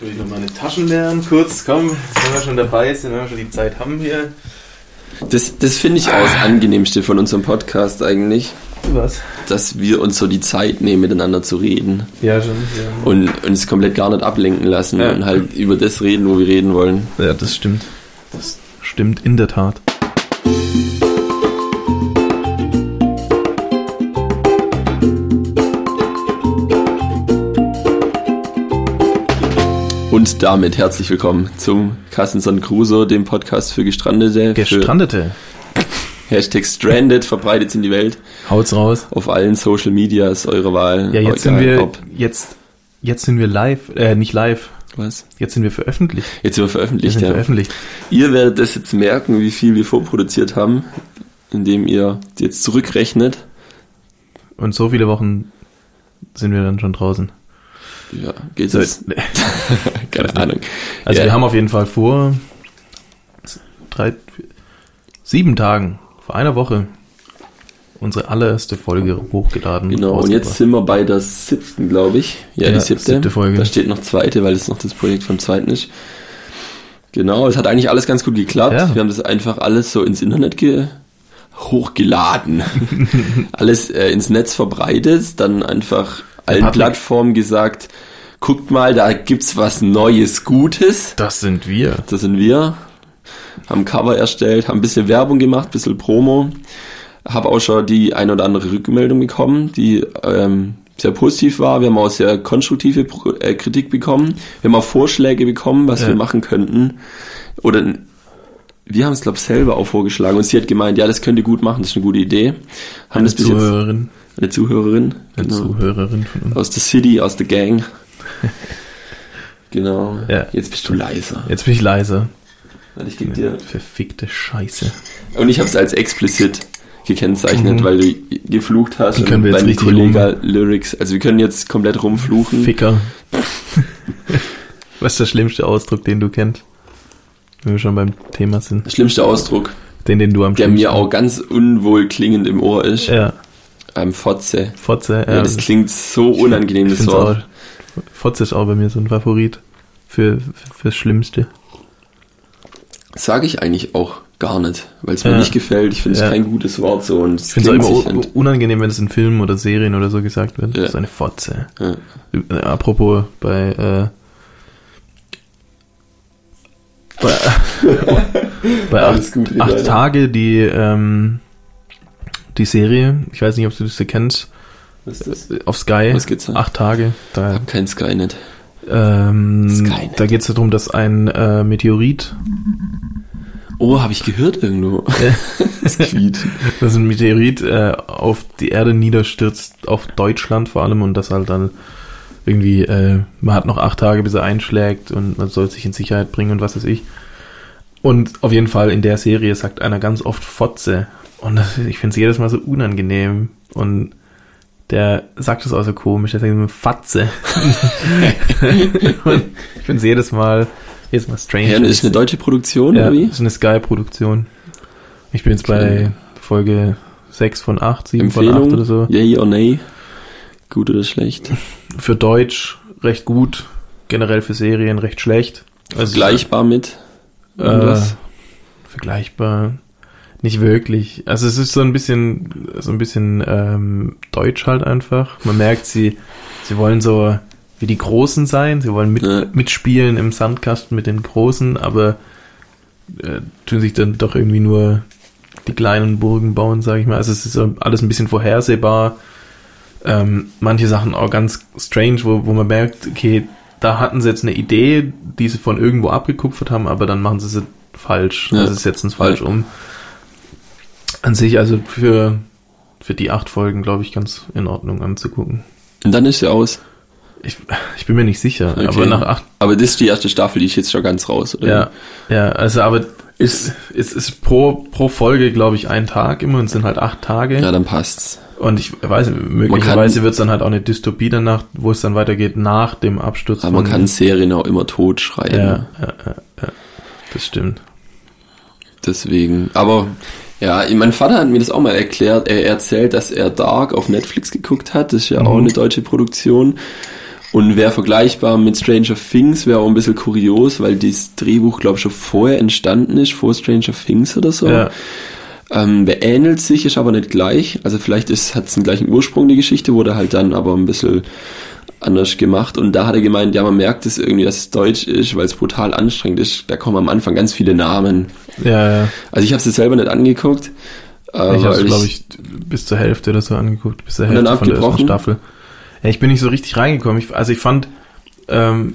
Ich will noch meine Taschen lernen, kurz, komm, wenn wir schon dabei sind, wenn wir schon die Zeit haben hier. Das, das finde ich auch das Angenehmste von unserem Podcast eigentlich, Was? dass wir uns so die Zeit nehmen, miteinander zu reden Ja, schon. Ja, und uns komplett gar nicht ablenken lassen Ja. und halt über das reden, wo wir reden wollen. ja das stimmt. Das stimmt in der Tat. Und damit herzlich willkommen zum Kassenson Crusoe, dem Podcast für Gestrandete. Gestrandete. Für Hashtag Stranded verbreitet in die Welt. Haut's raus. Auf allen Social Medias eure Wahl. Ja, jetzt sind wir, jetzt, jetzt sind wir live, äh, nicht live. Was? Jetzt sind wir veröffentlicht. Jetzt sind wir Wir veröffentlicht, sind ja. veröffentlicht. Ihr werdet das jetzt merken, wie viel wir vorproduziert haben, indem ihr jetzt zurückrechnet. Und so viele Wochen sind wir dann schon draußen. Ja, geht So, es? Keine Ahnung. Also Ja. wir haben auf jeden Fall vor drei, sieben Tagen, vor einer Woche, unsere allererste Folge hochgeladen. Genau, und jetzt sind wir bei der siebten, glaube ich. Ja, Ja, die siebte. siebte Folge. Da steht noch zweite, weil es noch das Projekt vom zweiten ist. Genau, es hat eigentlich alles ganz gut geklappt. Ja. Wir haben das einfach alles so ins Internet ge hochgeladen. alles äh, ins Netz verbreitet, dann einfach allen Public. Plattformen gesagt, guckt mal, da gibt's was Neues, Gutes. Das sind wir. Das sind wir. Haben Cover erstellt, haben ein bisschen Werbung gemacht, ein bisschen Promo. Habe auch schon die ein oder andere Rückmeldung bekommen, die ähm, sehr positiv war. Wir haben auch sehr konstruktive Pro äh, Kritik bekommen. Wir haben auch Vorschläge bekommen, was Ja. wir machen könnten. Oder wir haben es, glaube ich, selber auch vorgeschlagen. Und sie hat gemeint, ja, das könnt ihr gut machen, das ist eine gute Idee. Haben Eine das bis jetzt, Zuhörerin, eine Zuhörerin. eine genau. Zuhörerin von uns. Aus der City, aus der Gang. genau. Ja. Jetzt bist du leiser. Jetzt bin ich leise. Weil ich gebe dir Verfickte Scheiße. Und ich habe es als explicit gekennzeichnet, Mhm. weil du geflucht hast. Dann können wir jetzt richtig Kollega Lyrics. Also wir können jetzt komplett rumfluchen. Ficker. Was ist der schlimmste Ausdruck, den du kennst? Wenn wir schon beim Thema sind. Schlimmster Ausdruck, Den, den du am der mir auch ganz unwohl klingend im Ohr ist. Ja, Ähm, Fotze. Fotze. Ja, das klingt so unangenehm, das Wort. auch, Fotze ist auch bei mir so ein Favorit. Für, für, fürs Schlimmste. Sage ich eigentlich auch gar nicht, weil es mir Ja. nicht gefällt. Ich finde es Ja. kein gutes Wort so. Und es Ich finde es immer unangenehm, wenn es in Filmen oder Serien oder so gesagt wird. Ja. So eine Fotze. Ja. Äh, apropos bei, äh, bei, bei acht, acht. Tage die, ähm, die Serie, ich weiß nicht, ob du das kennst, Was ist das? auf Sky. Was geht's da? Acht Tage. Ich Da, hab kein Skynet. ähm, Skynet. da geht es darum, dass ein äh, Meteorit, Oh, habe ich gehört irgendwo. das quiet. dass ein Meteorit äh, auf die Erde niederstürzt, auf Deutschland vor allem, und das halt dann irgendwie, äh, man hat noch acht Tage, bis er einschlägt und man soll sich in Sicherheit bringen und was weiß ich. Und auf jeden Fall in der Serie sagt einer ganz oft Fotze. Und das, ich finde es jedes Mal so unangenehm. Und der sagt es auch so komisch, der sagt immer Fatze. und ich finde es jedes Mal, jedes Mal strange. Ja, ist eine deutsche Produktion, Ja, oder wie? das ist eine Sky-Produktion. Ich bin jetzt Okay. bei Folge 6 von 8, 7 von Empfehlung? 8 oder so. Yay or nay? Gut oder schlecht? Für Deutsch recht gut, generell für Serien recht schlecht. Also, Vergleichbar mit äh, vergleichbar nicht wirklich. Also es ist so ein bisschen so ein bisschen ähm, deutsch halt einfach. Man merkt, sie sie wollen so wie die Großen sein, sie wollen mit, Ja. mitspielen im Sandkasten mit den Großen, aber äh, tun sich dann doch irgendwie nur die kleinen Burgen bauen, sage ich mal. Also es ist so alles ein bisschen vorhersehbar. Ähm, manche Sachen auch ganz strange, wo, wo man merkt, okay, da hatten sie jetzt eine Idee, die sie von irgendwo abgekupfert haben, aber dann machen sie sie falsch. Ja. Also sie setzen es falsch um. An sich also für, für die acht Folgen, glaube ich, ganz in Ordnung anzugucken. Und dann ist sie aus. Ich, ich bin mir nicht sicher, Okay. aber nach acht, Aber das ist die erste Staffel, die ist jetzt schon ganz raus, oder? ja, ja, also aber ist, ist, ist pro, pro Folge, glaube ich, ein Tag immer und es sind halt acht Tage. Ja, dann passt's. Und ich weiß, möglicherweise wird es dann halt auch eine Dystopie danach, wo es dann weitergeht nach dem Absturz. Aber man kann Serien auch immer tot schreiben. ja, ja, ja, ja, das stimmt. Deswegen. Aber ja, mein Vater hat mir das auch mal erklärt. Er erzählt, dass er Dark auf Netflix geguckt hat. Das ist ja auch Mhm. eine deutsche Produktion. Und wäre vergleichbar mit Stranger Things, wäre auch ein bisschen kurios, weil das Drehbuch, glaube ich, schon vorher entstanden ist, vor Stranger Things oder so. Ja. Ähm, wer ähnelt sich, ist aber nicht gleich. Also vielleicht hat es den gleichen Ursprung, die Geschichte, wurde halt dann aber ein bisschen anders gemacht. Und da hat er gemeint, ja, man merkt es irgendwie, dass es Deutsch ist, weil es brutal anstrengend ist. Da kommen am Anfang ganz viele Namen. Ja, ja. Also ich habe es selber nicht angeguckt. Äh, ich habe es, glaube ich, bis zur Hälfte oder so angeguckt, bis zur Hälfte von der ersten? Staffel. Ja, ich bin nicht so richtig reingekommen. Ich, also ich fand ähm,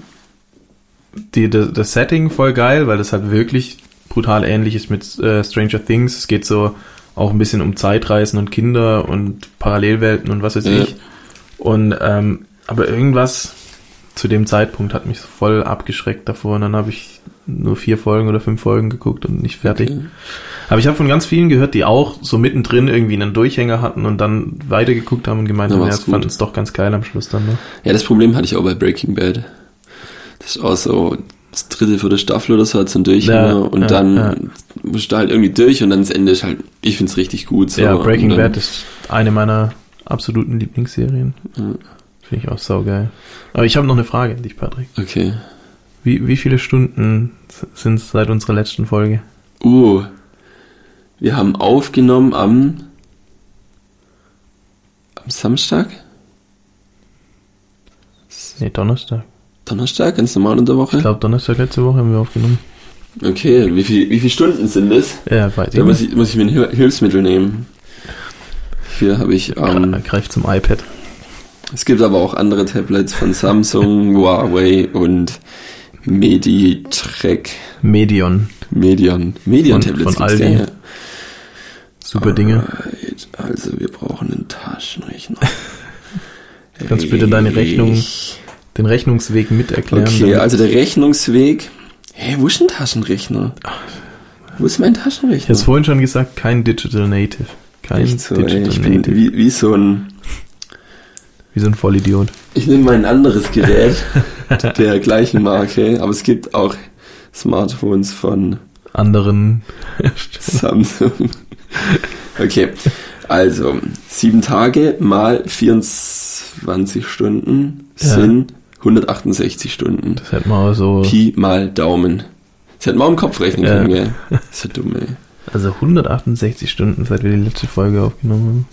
die, die, das Setting voll geil, weil das halt wirklich brutal ähnlich ist mit äh, Stranger Things. Es geht so auch ein bisschen um Zeitreisen und Kinder und Parallelwelten und was weiß Ja. ich. Und ähm, aber irgendwas zu dem Zeitpunkt hat mich voll abgeschreckt davor und dann habe ich nur vier Folgen oder fünf Folgen geguckt und nicht fertig. Okay. Aber ich habe von ganz vielen gehört, die auch so mittendrin irgendwie einen Durchhänger hatten und dann weitergeguckt haben und gemeint haben, ja, fanden es doch ganz geil am Schluss dann. Ne? Ja, das Problem hatte ich auch bei Breaking Bad. Das ist auch so das dritte, vierte Staffel oder so hat so ein Durchhänger Ja, und ja, dann ja. musst du halt irgendwie durch und dann das Ende ist halt, ich find's richtig gut. So. ja, Breaking Bad ist eine meiner absoluten Lieblingsserien. Ja. Finde ich auch saugeil. Aber ich habe noch eine Frage an dich, Patrick. Okay. Wie, wie viele Stunden sind es seit unserer letzten Folge? Uh, wir haben aufgenommen am, am Samstag? Nee, Donnerstag. Donnerstag, ganz normal in der Woche? Ich glaube, Donnerstag letzte Woche haben wir aufgenommen. Okay, wie, viel, wie viele Stunden sind das? Ja, weiß ich Da muss nicht. ich, muss ich mir ein Hil- Hilfsmittel nehmen. Hier habe ich, ähm, Greif zum iPad. Es gibt aber auch andere Tablets von Samsung, Huawei und Meditrek. Medion. Medion. Medion-Tablets von gibt's Aldi. ja. Super Dinge. Also wir brauchen einen Taschenrechner. Kannst du bitte deine Rechnung Den Rechnungsweg mit erklären. Okay, also der Rechnungsweg. Hey, wo ist ein Taschenrechner? Wo ist mein Ich habe Taschenrechner? vorhin schon gesagt, kein Digital Native. Kein so, ey, Digital bin Native. wie, wie so ein. Wie so ein Vollidiot. Ich nehme mal ein anderes Gerät der gleichen Marke, aber es gibt auch Smartphones von Anderen. Samsung. Okay, also sieben Tage mal 24 Stunden Ja. sind 168 Stunden. Das hätte man auch so. Pi mal Daumen. Das hätte man auch im Kopf rechnen Ja. können, gell? Das ist ja dumm, ey. Also 168 Stunden, seit wir die letzte Folge aufgenommen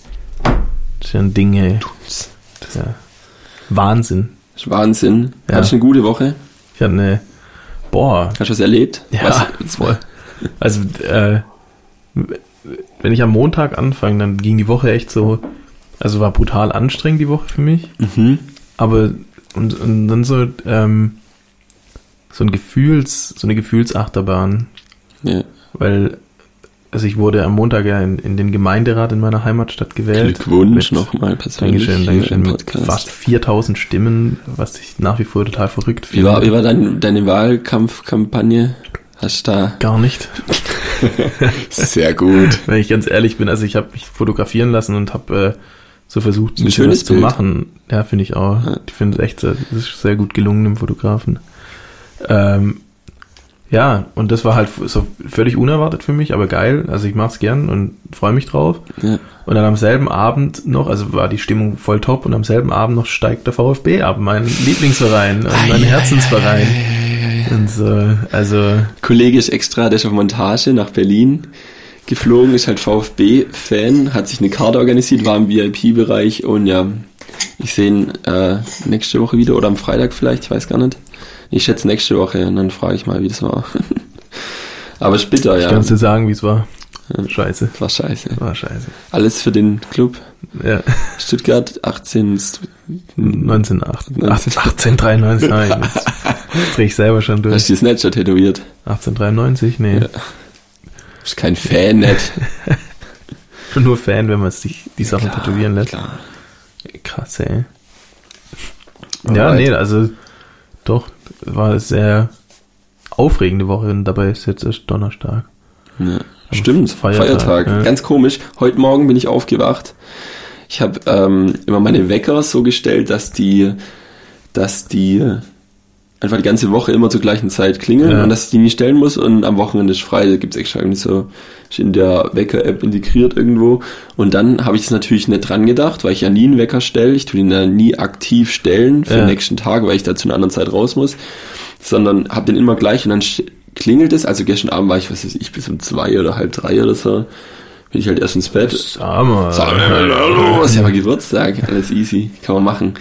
haben. Das ist ja ein Ding, ey. Ist ja Wahnsinn. Wahnsinn. Ja. Hattest du eine gute Woche? Ich hatte eine. Boah. Hast du was erlebt? Ja, was? voll. Also, äh, wenn ich am Montag anfange, dann ging die Woche echt so. Also war brutal anstrengend die Woche für mich. Mhm. Aber und, und dann so ähm, so ein Gefühls, so eine Gefühlsachterbahn, Ja. weil also ich wurde am Montag ja in, in den Gemeinderat in meiner Heimatstadt gewählt. Glückwunsch nochmal persönlich. Dankeschön, Dankeschön. Mit fast 4000 Stimmen, was ich nach wie vor total verrückt Wie finde. war, wie war dein, deine Wahlkampfkampagne? Hast du da Gar nicht. sehr gut. Wenn ich ganz ehrlich bin, also ich habe mich fotografieren lassen und habe äh, so versucht, Ein ein bisschen schönes was zu Bild. machen. Ja, finde ich auch. Ja. Ich finde es echt, sehr- das ist sehr gut gelungen im Fotografen. Ähm, ja, und das war halt so völlig unerwartet für mich, aber geil. Also ich mach's gern und freue mich drauf. Ja. Und dann am selben Abend noch, also war die Stimmung voll top und am selben Abend noch steigt der VfB ab, mein Lieblingsverein, und mein Herzensverein. Und so, also Kollege ist extra, der ist auf Montage nach Berlin geflogen, ist halt VfB-Fan, hat sich eine Karte organisiert, war im VIP-Bereich und ja, ich sehe ihn äh, nächste Woche wieder oder am Freitag vielleicht, ich weiß gar nicht. Ich schätze nächste Woche und dann frage ich mal, wie das war. Aber bitter, ja. kannst du sagen, wie es war. Scheiße. War scheiße. War scheiße. Alles für den Club. Ja. Stuttgart 18. 1908, 1893, nein, jetzt, jetzt dreh ich selber schon Hast durch. du die Snatcher tätowiert? 1893, nee. Ja. Bist kein Fan? Ich bin nur Fan, wenn man sich die Sachen Klar, tätowieren lässt. Klar. Krass, ey. Ja, Alright. nee, also doch, war eine sehr aufregende Woche und dabei ist jetzt erst Donnerstag. Ja. Stimmt, Feiertag, Feiertag. ja. Ganz komisch. Heute Morgen bin ich aufgewacht. Ich habe ähm, immer meine Wecker so gestellt, dass die, dass die einfach die ganze Woche immer zur gleichen Zeit klingeln Ja. und dass ich die nie stellen muss und am Wochenende ist frei, da gibt's extra irgendwie so ist in der Wecker-App integriert irgendwo. Und dann habe ich es natürlich nicht dran gedacht, weil ich ja nie einen Wecker stelle. Ich tue ihn ja nie aktiv stellen für Ja. den nächsten Tag, weil ich da zu einer anderen Zeit raus muss, sondern habe den immer gleich und dann klingelt es. Also gestern Abend war ich, was weiß ich, bis um zwei oder halb drei oder so. Bin ich halt erst ins Bett. Mal, hallo, ist ja mal Geburtstag, alles easy, kann man machen.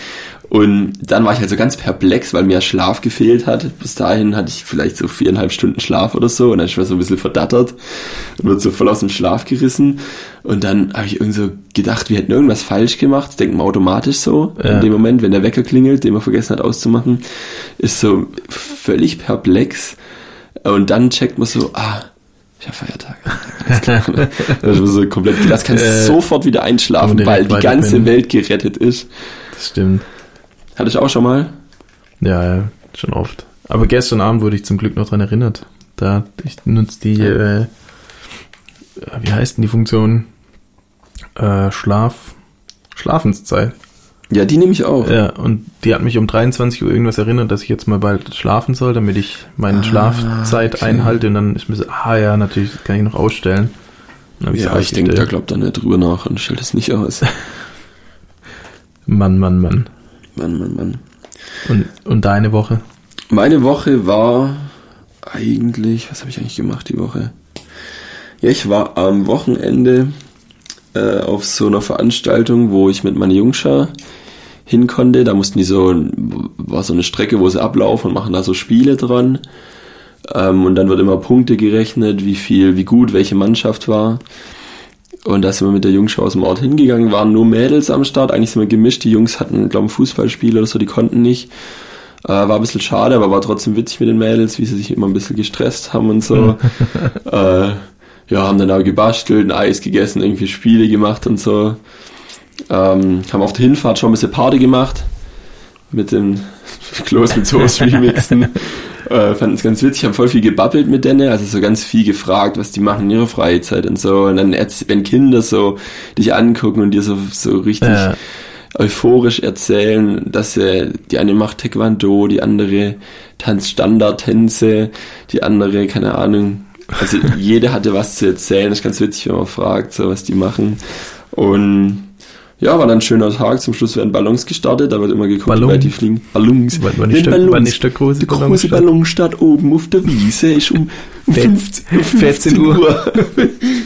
Und dann war ich halt so ganz perplex, weil mir Schlaf gefehlt hat. Bis dahin hatte ich vielleicht so viereinhalb Stunden Schlaf oder so und dann ich so ein bisschen verdattert und wird so voll aus dem Schlaf gerissen. Und dann habe ich irgendwie so gedacht, wir hätten irgendwas falsch gemacht. Das denkt man automatisch so Ja. in dem Moment, wenn der Wecker klingelt, den man vergessen hat auszumachen. Ist so völlig perplex. Und dann checkt man so, ah, ich habe Feiertag. Alles klar. also so komplett, das kannst Äh, sofort wieder einschlafen, weil die ganze pennen. Welt gerettet ist. Das stimmt. Hatte ich auch schon mal. Ja, ja, schon oft. Aber gestern Abend wurde ich zum Glück noch dran erinnert. Da, ich nutze die, äh, wie heißt denn die Funktion? Äh, Schlaf, Schlafenszeit. Ja, die nehme ich auch. Ja, und die hat mich um 23 Uhr irgendwas erinnert, dass ich jetzt mal bald schlafen soll, damit ich meine Ah, Schlafzeit okay. einhalte und dann ist mir so, ah ja, natürlich, kann ich noch ausstellen. Ja, ich ach, denke da glaubt da nicht drüber nach und stellt es nicht aus. Mann, Mann, Mann. Mann, Mann, Mann. Und, und deine Woche? Meine Woche war eigentlich, was habe ich eigentlich gemacht die Woche? Ja, ich war am Wochenende äh, auf so einer Veranstaltung, wo ich mit meiner Jungschar hin konnte. Da mussten die so, war so eine Strecke, wo sie ablaufen und machen da so Spiele dran. Ähm, und dann wird immer Punkte gerechnet, wie viel, wie gut welche Mannschaft war. Und da sind wir mit der Jungschau aus dem Ort hingegangen, waren nur Mädels am Start, eigentlich sind wir gemischt. Die Jungs hatten, glaube ich, ein Fußballspiel oder so, die konnten nicht. Äh, war ein bisschen schade, aber war trotzdem witzig mit den Mädels, wie sie sich immer ein bisschen gestresst haben und so. äh, ja, haben dann auch gebastelt, ein Eis gegessen, irgendwie Spiele gemacht und so. Ähm, haben auf der Hinfahrt schon ein bisschen Party gemacht. Mit dem Klos mit Soße remixen. äh, fanden es ganz witzig, haben voll viel gebabbelt mit denen, also so ganz viel gefragt, was die machen in ihrer Freizeit und so. Und dann, wenn Kinder so dich angucken und dir so, so richtig Ja. euphorisch erzählen, dass äh, die eine macht Taekwondo, die andere tanzt Standardtänze, die andere, keine Ahnung. Also jede hatte was zu erzählen. Das ist ganz witzig, wenn man fragt, so was die machen. Und ja, war dann ein schöner Tag. Zum Schluss werden Ballons gestartet. Da wird immer geguckt, Ballon? die fliegen. Ballons. Wann ist Nicht der- Ballons. wann ist der große der große Ballonstart? Oben auf der Wiese ist um, um 15, um 14 Uhr.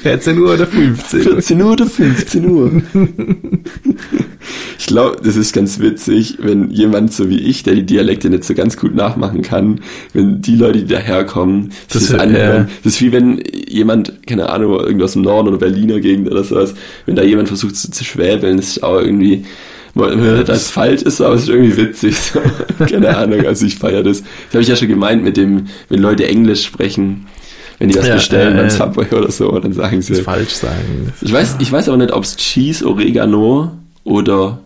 14 Uhr oder 15 Uhr? 14 Uhr oder 15 Uhr. Ich glaube, das ist ganz witzig, wenn jemand so wie ich, der die Dialekte nicht so ganz gut nachmachen kann, wenn die Leute, die daherkommen, Das das, ist- anhören. ja. Das ist wie wenn jemand, keine Ahnung, irgendwas im Norden oder Berliner Gegend oder sowas, wenn da jemand versucht zu, zu schwäbeln, das ist auch irgendwie, man hört, dass es falsch ist, aber es ist irgendwie witzig. So. Keine Ahnung, also ich feiere das. Das habe ich ja schon gemeint mit dem, wenn Leute Englisch sprechen, wenn die was Ja, bestellen äh, beim. Subway oder so, dann sagen sie, Das falsch sagen. ich weiß, ich weiß aber nicht, ob es Cheese Oregano oder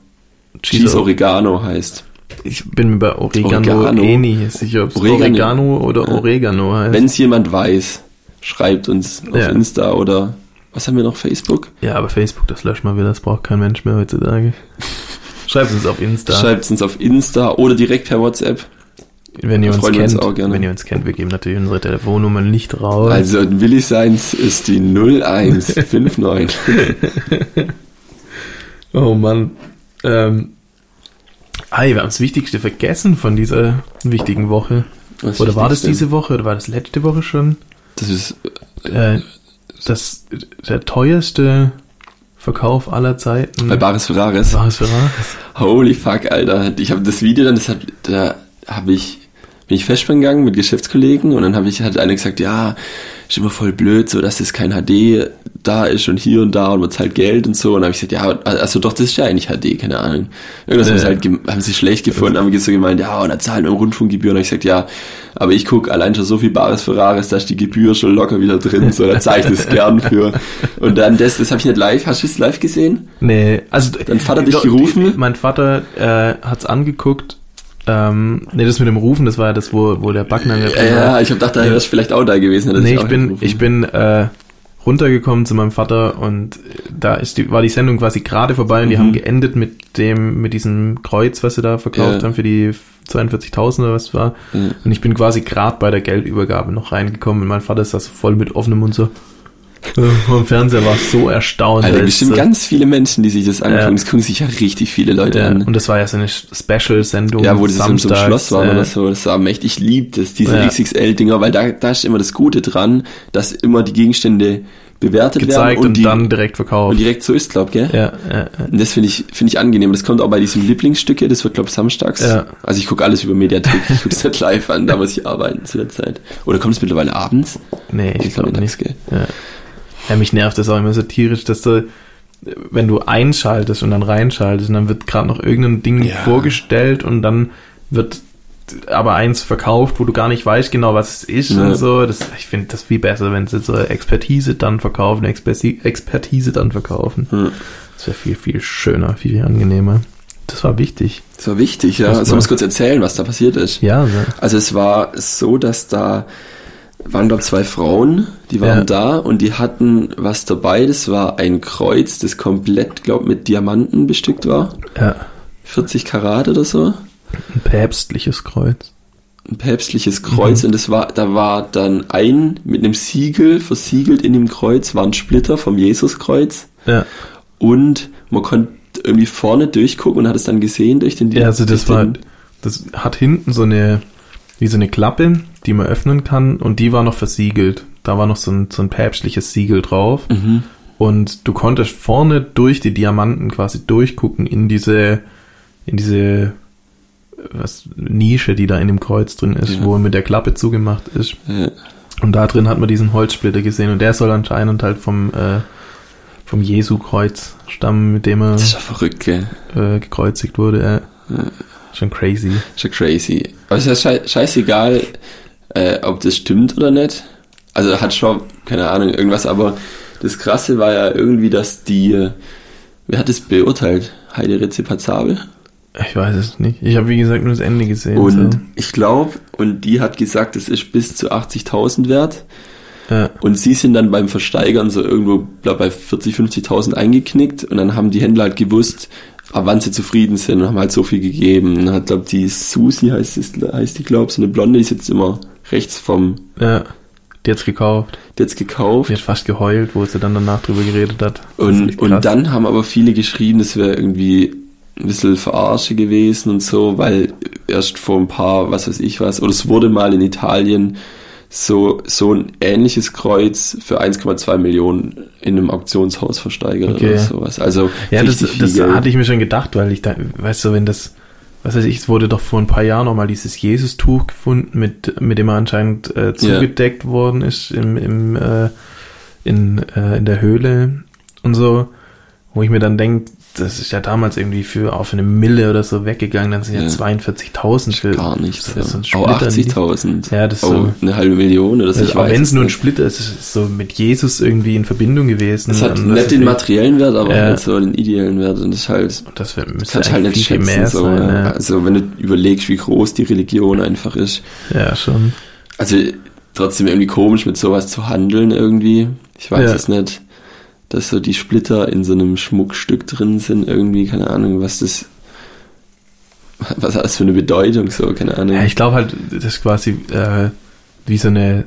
Cheese, Cheese Oregano heißt. Ich bin mir bei Oregano, Oregano. eh nie sicher, ob es Oregano. Oder Ja. Oregano heißt. Wenn es jemand weiß, schreibt uns auf Ja. Insta oder was haben wir noch, Facebook? ja, aber Facebook, das löscht mal wieder, das braucht kein Mensch mehr heutzutage. Schreibt uns auf Insta, Schreibt uns auf Insta oder direkt per WhatsApp. wenn ihr uns wir uns kennt. auch gerne. Wenn ihr uns kennt, wir geben natürlich unsere Telefonnummer nicht raus. Also Willi Seins ist die 0159. oh Mann. Ähm, Ei, wir haben das Wichtigste vergessen von dieser wichtigen Woche. Was Oder war das diese Woche oder war das letzte Woche schon? Das ist Äh, das der teuerste Verkauf aller Zeiten. bei Baris Ferraris. war es Ferraris? Holy fuck, Alter. Ich habe das Video dann, das hat, da habe ich, bin ich Festspielen gegangen mit Geschäftskollegen und dann habe ich, hat einer gesagt, ja, ist immer voll blöd, so dass das kein HD da ist und hier und da und man zahlt Geld und so. Und dann habe ich gesagt, ja, also doch, das ist ja eigentlich HD, keine Ahnung. Irgendwas haben Ja. sie halt, haben sie schlecht gefunden, haben so gemeint, ja, und dann zahlen wir Rundfunkgebühren. Und ich gesagt, ja, aber ich guck allein schon so viel Bares Ferraris, da ist die Gebühr schon locker wieder drin, so, da zahle ich das gern für. Und dann das, das habe ich nicht live, hast du es live gesehen? Nee, also Dein Vater dich doch, gerufen? Mein Vater äh, hat's angeguckt. Ähm, nee, das mit dem Rufen, das war ja das, wo, wo der Backnang Ja, ja, ich hab gedacht, da wärst du vielleicht auch da gewesen. dich ich auch bin, ich bin, äh, runtergekommen zu meinem Vater und da ist die, war die Sendung quasi gerade vorbei und die Mhm. haben geendet mit dem, mit diesem Kreuz, was sie da verkauft Ja. haben für die 42.000 oder was es war. Ja. Und ich bin quasi gerade bei der Geldübergabe noch reingekommen und mein Vater ist da so voll mit offenem Mund so. Vom Fernseher war so erstaunt. Alter, bestimmt es ganz viele Menschen, die sich das angucken. Ja. Das gucken sich ja richtig viele Leute ja, an. und das war ja so eine Special-Sendung. Ja, wo das in so einem samstags, Schloss war äh, oder so. Das war mächtig. Ich lieb das, diese Ja. XXL-Dinger, weil da, da ist immer das Gute dran, dass immer die Gegenstände bewertet gezeigt werden und, die, dann direkt verkauft. und direkt so ist, glaub, gell? ja, ja, ja. Und das finde ich, finde ich angenehm. Das kommt auch bei diesem Lieblingsstücke, das wird, glaube ich, samstags. Ja. Also ich gucke alles über Mediathek, ich gucke es nicht live an, da muss ich arbeiten zu der Zeit. Oder kommt es mittlerweile abends? Nee, ich glaube Mittags, nicht. gell? Ja. Ja, mich nervt das auch immer so tierisch, dass du, wenn du einschaltest und dann reinschaltest und dann wird gerade noch irgendein Ding Ja. vorgestellt und dann wird aber eins verkauft, wo du gar nicht weißt genau, was es ist Ja. und so. Das, ich finde das viel besser, wenn sie so Expertise dann verkaufen, Expertise, Expertise dann verkaufen. Hm. Das wäre viel, viel schöner, viel angenehmer. Das war wichtig. Das war wichtig, ja. Also war- muss kurz erzählen, was da passiert ist. Ja, so. Also es war so, dass da waren glaube zwei Frauen, die waren Ja. da und die hatten was dabei. Das war ein Kreuz, das komplett, glaube mit Diamanten bestückt war. ja. 40 Karat oder so. Ein päpstliches Kreuz. Ein päpstliches Kreuz und das war, da war dann ein mit einem Siegel versiegelt in dem Kreuz, war ein Splitter vom Jesuskreuz Ja. und man konnte irgendwie vorne durchgucken und hat es dann gesehen durch den Ja, also das war, das hat hinten so eine, wie so eine Klappe, die man öffnen kann und die war noch versiegelt. Da war noch so ein, so ein päpstliches Siegel drauf Mhm. und du konntest vorne durch die Diamanten quasi durchgucken in diese, in diese, was, Nische, die da in dem Kreuz drin ist, Ja. wo mit der Klappe zugemacht ist. Ja. Und da drin hat man diesen Holzsplitter gesehen und der soll anscheinend halt vom, äh, vom Jesu-Kreuz stammen, mit dem er Das ist ja verrückt, gell? äh, gekreuzigt wurde. Ja. Schon crazy. Schon crazy. Aber es ist ja schei scheißegal, äh, ob das stimmt oder nicht. Also hat schon, keine Ahnung, irgendwas, aber das Krasse war ja irgendwie, dass die, äh, wer hat es beurteilt? Heide Rezepazabel? Ich weiß es nicht. Ich habe, wie gesagt, nur das Ende gesehen. Und so. ich glaube, und die hat gesagt, es ist bis zu 80.000 wert. Ja, Und sie sind dann beim Versteigern so irgendwo glaub, bei 40, 50.000 eingeknickt und dann haben die Händler halt gewusst, ab wann sie zufrieden sind und haben halt so viel gegeben. Und dann hat, glaube die Susi heißt, es, heißt die, glaube so eine Blonde, die sitzt immer rechts vom, ja. Die hat's gekauft. die hat's gekauft. Die hat fast geheult, wo sie dann danach drüber geredet hat. Das Und, und dann haben aber viele geschrieben, das wäre irgendwie ein bisschen Verarsche gewesen und so, weil erst vor ein paar, was weiß ich was, oder es wurde mal in Italien so, so ein ähnliches Kreuz für 1,2 Millionen in einem Auktionshaus versteigert Okay. oder sowas. Also Ja, das, das hatte ich mir schon gedacht, weil ich da, weißt du, wenn das, was weiß ich, es wurde doch vor ein paar Jahren nochmal dieses Jesus-Tuch gefunden, mit, mit dem er anscheinend äh, zugedeckt worden ist im, im, äh, in, äh, in der Höhle und so, wo ich mir dann denke, das ist ja damals irgendwie für auf eine Mille oder so weggegangen, dann sind ja, Ja. 42.000 für Gar nicht. für so einen oh, Splitter. 80.000. Ja, das ist oh, so- eine halbe Million oder so. Also, auch wenn es es nur ein. Splitter ist, es ist so mit Jesus irgendwie in Verbindung gewesen. Es hat Und das nicht ist den materiellen Wert, aber Ja. halt so den ideellen Wert. Und das halt, Das wär- müsste halt nicht viel, schätzen. mehr so, sein. ja. ja. Also wenn du überlegst, wie groß die Religion einfach ist. ja, schon. Also trotzdem irgendwie komisch mit sowas zu handeln irgendwie. Ich weiß Ja. es nicht. Dass so die Splitter in so einem Schmuckstück drin sind irgendwie, keine Ahnung, was das was hat das für eine Bedeutung so, keine Ahnung. Ja, ich glaube halt, das ist quasi äh, wie so eine.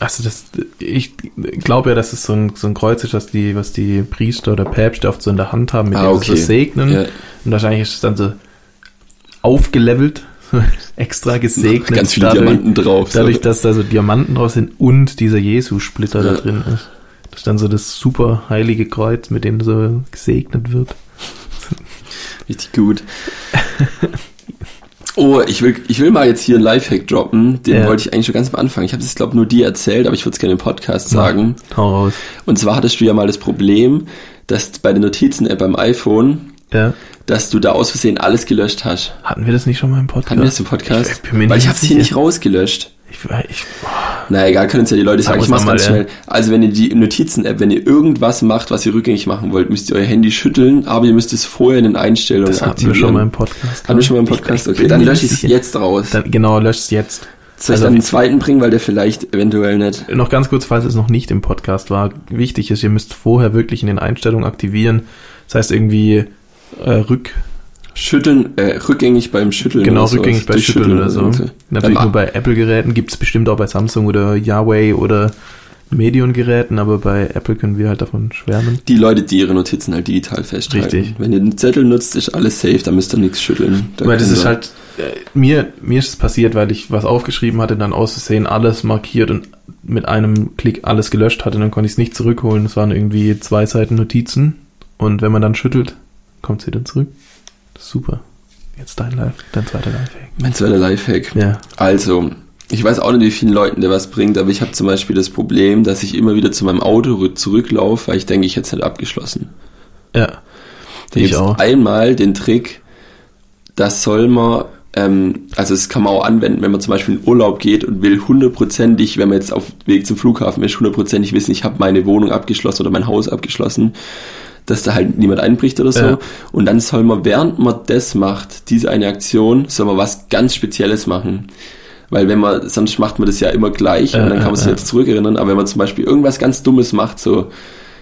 Also das, ich glaube ja, dass es so ein, so ein Kreuz ist, was die, was die Priester oder Päpste oft so in der Hand haben, mit Ah, dem sie okay. so segnen. ja, Und wahrscheinlich ist es dann so aufgelevelt, extra gesegnet. ganz viele dadurch, Diamanten drauf. so. Dadurch, dass da so Diamanten draus sind und dieser Jesus-Splitter da Ja. drin ist. Das ist dann so das super heilige Kreuz, mit dem so gesegnet wird. Richtig gut. Oh, ich will, ich will mal jetzt hier einen Lifehack droppen. Den Ja. wollte ich eigentlich schon ganz am Anfang. Ich habe das, glaube nur dir erzählt, aber ich würde es gerne im Podcast sagen. Hau raus. Und zwar hattest du ja mal das Problem, dass bei der Notizen-App beim iPhone, Ja. dass du da aus Versehen alles gelöscht hast. Hatten wir das nicht schon mal im Podcast? Hatten wir das im Podcast? Ich mir Weil ich habe es hier nicht rausgelöscht. Ich, weiß- ich, Na egal, können uns ja die Leute sagen. Sag Ich mach's ganz schnell. Also wenn ihr die Notizen-App, wenn ihr irgendwas macht, was ihr rückgängig machen wollt, müsst ihr euer Handy schütteln, aber ihr müsst es vorher in den Einstellungen das hatten wir aktivieren. schon mal im Podcast. Hatten wir schon mal im Podcast? Okay, dann lösche ich es jetzt raus. Dann, genau, löscht es jetzt. Soll ich Also dann einen zweiten bringen, weil der vielleicht eventuell nicht. Noch ganz kurz, falls es noch nicht im Podcast war, wichtig ist, ihr müsst vorher wirklich in den Einstellungen aktivieren. Das heißt irgendwie äh, Rück, Schütteln, äh, rückgängig beim Schütteln. genau rückgängig bei Durch Schütteln oder so. irgendwie. Natürlich Beim nur bei Apple-Geräten, gibt es bestimmt auch bei Samsung oder Huawei oder Medion-Geräten, aber bei Apple können wir halt davon schwärmen. Die Leute, die ihre Notizen halt digital festhalten. Richtig. Wenn ihr den Zettel nutzt, ist alles safe, da müsst ihr nichts schütteln. Da Weil das ist halt, äh, mir, mir ist es passiert, weil ich was aufgeschrieben hatte, dann auszusehen, alles markiert und mit einem Klick alles gelöscht hatte, dann konnte ich es nicht zurückholen. Es waren irgendwie zwei Seiten Notizen und wenn man dann schüttelt, kommt es wieder zurück. Super. Jetzt dein Live, dein zweiter Lifehack. Mein zweiter Lifehack. Ja. Also, ich weiß auch nicht, wie vielen Leuten der was bringt, aber ich habe zum Beispiel das Problem, dass ich immer wieder zu meinem Auto rü- zurücklaufe, weil ich denke, ich hätte es nicht abgeschlossen. Ja. Da Ich auch. einmal den Trick, das soll man, ähm, also das kann man auch anwenden, wenn man zum Beispiel in Urlaub geht und will hundertprozentig, wenn man jetzt auf dem Weg zum Flughafen ist, hundertprozentig wissen, ich habe meine Wohnung abgeschlossen oder mein Haus abgeschlossen, dass da halt niemand einbricht oder so. Ja. Und dann soll man, während man das macht, diese eine Aktion, soll man was ganz Spezielles machen. Weil wenn man, sonst macht man das ja immer gleich Ja, und dann kann man sich ja. jetzt zurückerinnern, aber wenn man zum Beispiel irgendwas ganz Dummes macht, so,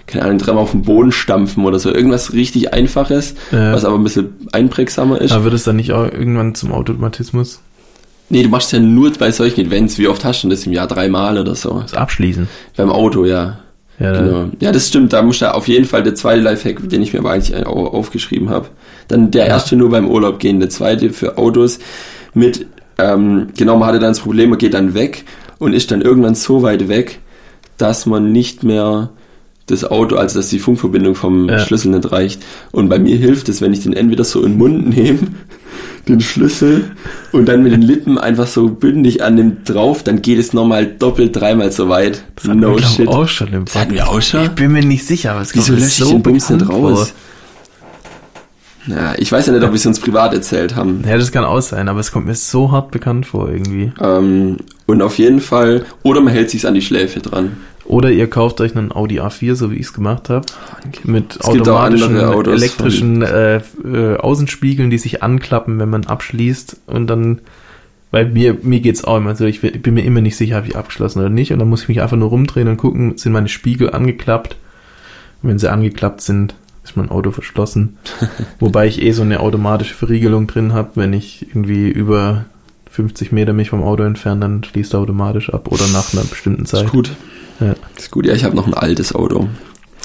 keine Ahnung, dreimal auf den Boden stampfen oder so, irgendwas richtig Einfaches, Ja. was aber ein bisschen einprägsamer ist. Aber wird es dann nicht auch irgendwann zum Automatismus? Nee, du machst ja nur bei solchen Events, wie oft hast du das im Jahr? Dreimal oder so. Das Abschließen. Beim Auto, ja. Ja, Genau. Ja, das stimmt. Da muss da auf jeden Fall der zweite Lifehack, den ich mir aber eigentlich au- aufgeschrieben habe. Dann der erste nur beim Urlaub gehen, der zweite für Autos mit, ähm, genau, man hatte dann das Problem, man geht dann weg und ist dann irgendwann so weit weg, dass man nicht mehr das Auto, also dass die Funkverbindung vom Ja. Schlüssel nicht reicht. Und bei mir hilft es, wenn ich den entweder so in den Mund nehme, den Schlüssel und dann mit den Lippen einfach so bündig an dem drauf, dann geht es nochmal doppelt, dreimal so weit. Das hatten wir, glaub, auch schon im Das hatten wir auch schon? Ich bin mir nicht sicher, aber es Wieso lösche ich den Bums nicht raus? Na, ich weiß ja nicht, ob wir es uns privat erzählt haben. vor. Ja, das kann auch sein, aber es kommt mir so hart bekannt vor irgendwie. Ähm, und auf jeden Fall, oder man hält sich an die Schläfe dran. Oder ihr kauft euch einen Audi A4, so wie ich es gemacht habe, mit Es automatischen elektrischen äh, äh, Außenspiegeln, die sich anklappen, wenn man abschließt und dann, weil mir mir geht's auch immer so, ich, ich bin mir immer nicht sicher, habe ich abgeschlossen oder nicht und dann muss ich mich einfach nur rumdrehen und gucken, sind meine Spiegel angeklappt. Und wenn sie angeklappt sind, ist mein Auto verschlossen. Wobei ich eh so eine automatische Verriegelung drin habe, wenn ich irgendwie über 50 Meter mich vom Auto entferne, dann schließt er automatisch ab oder nach einer bestimmten Zeit. Ist gut. Ja. Ist gut. Ja, ich habe noch ein altes Auto.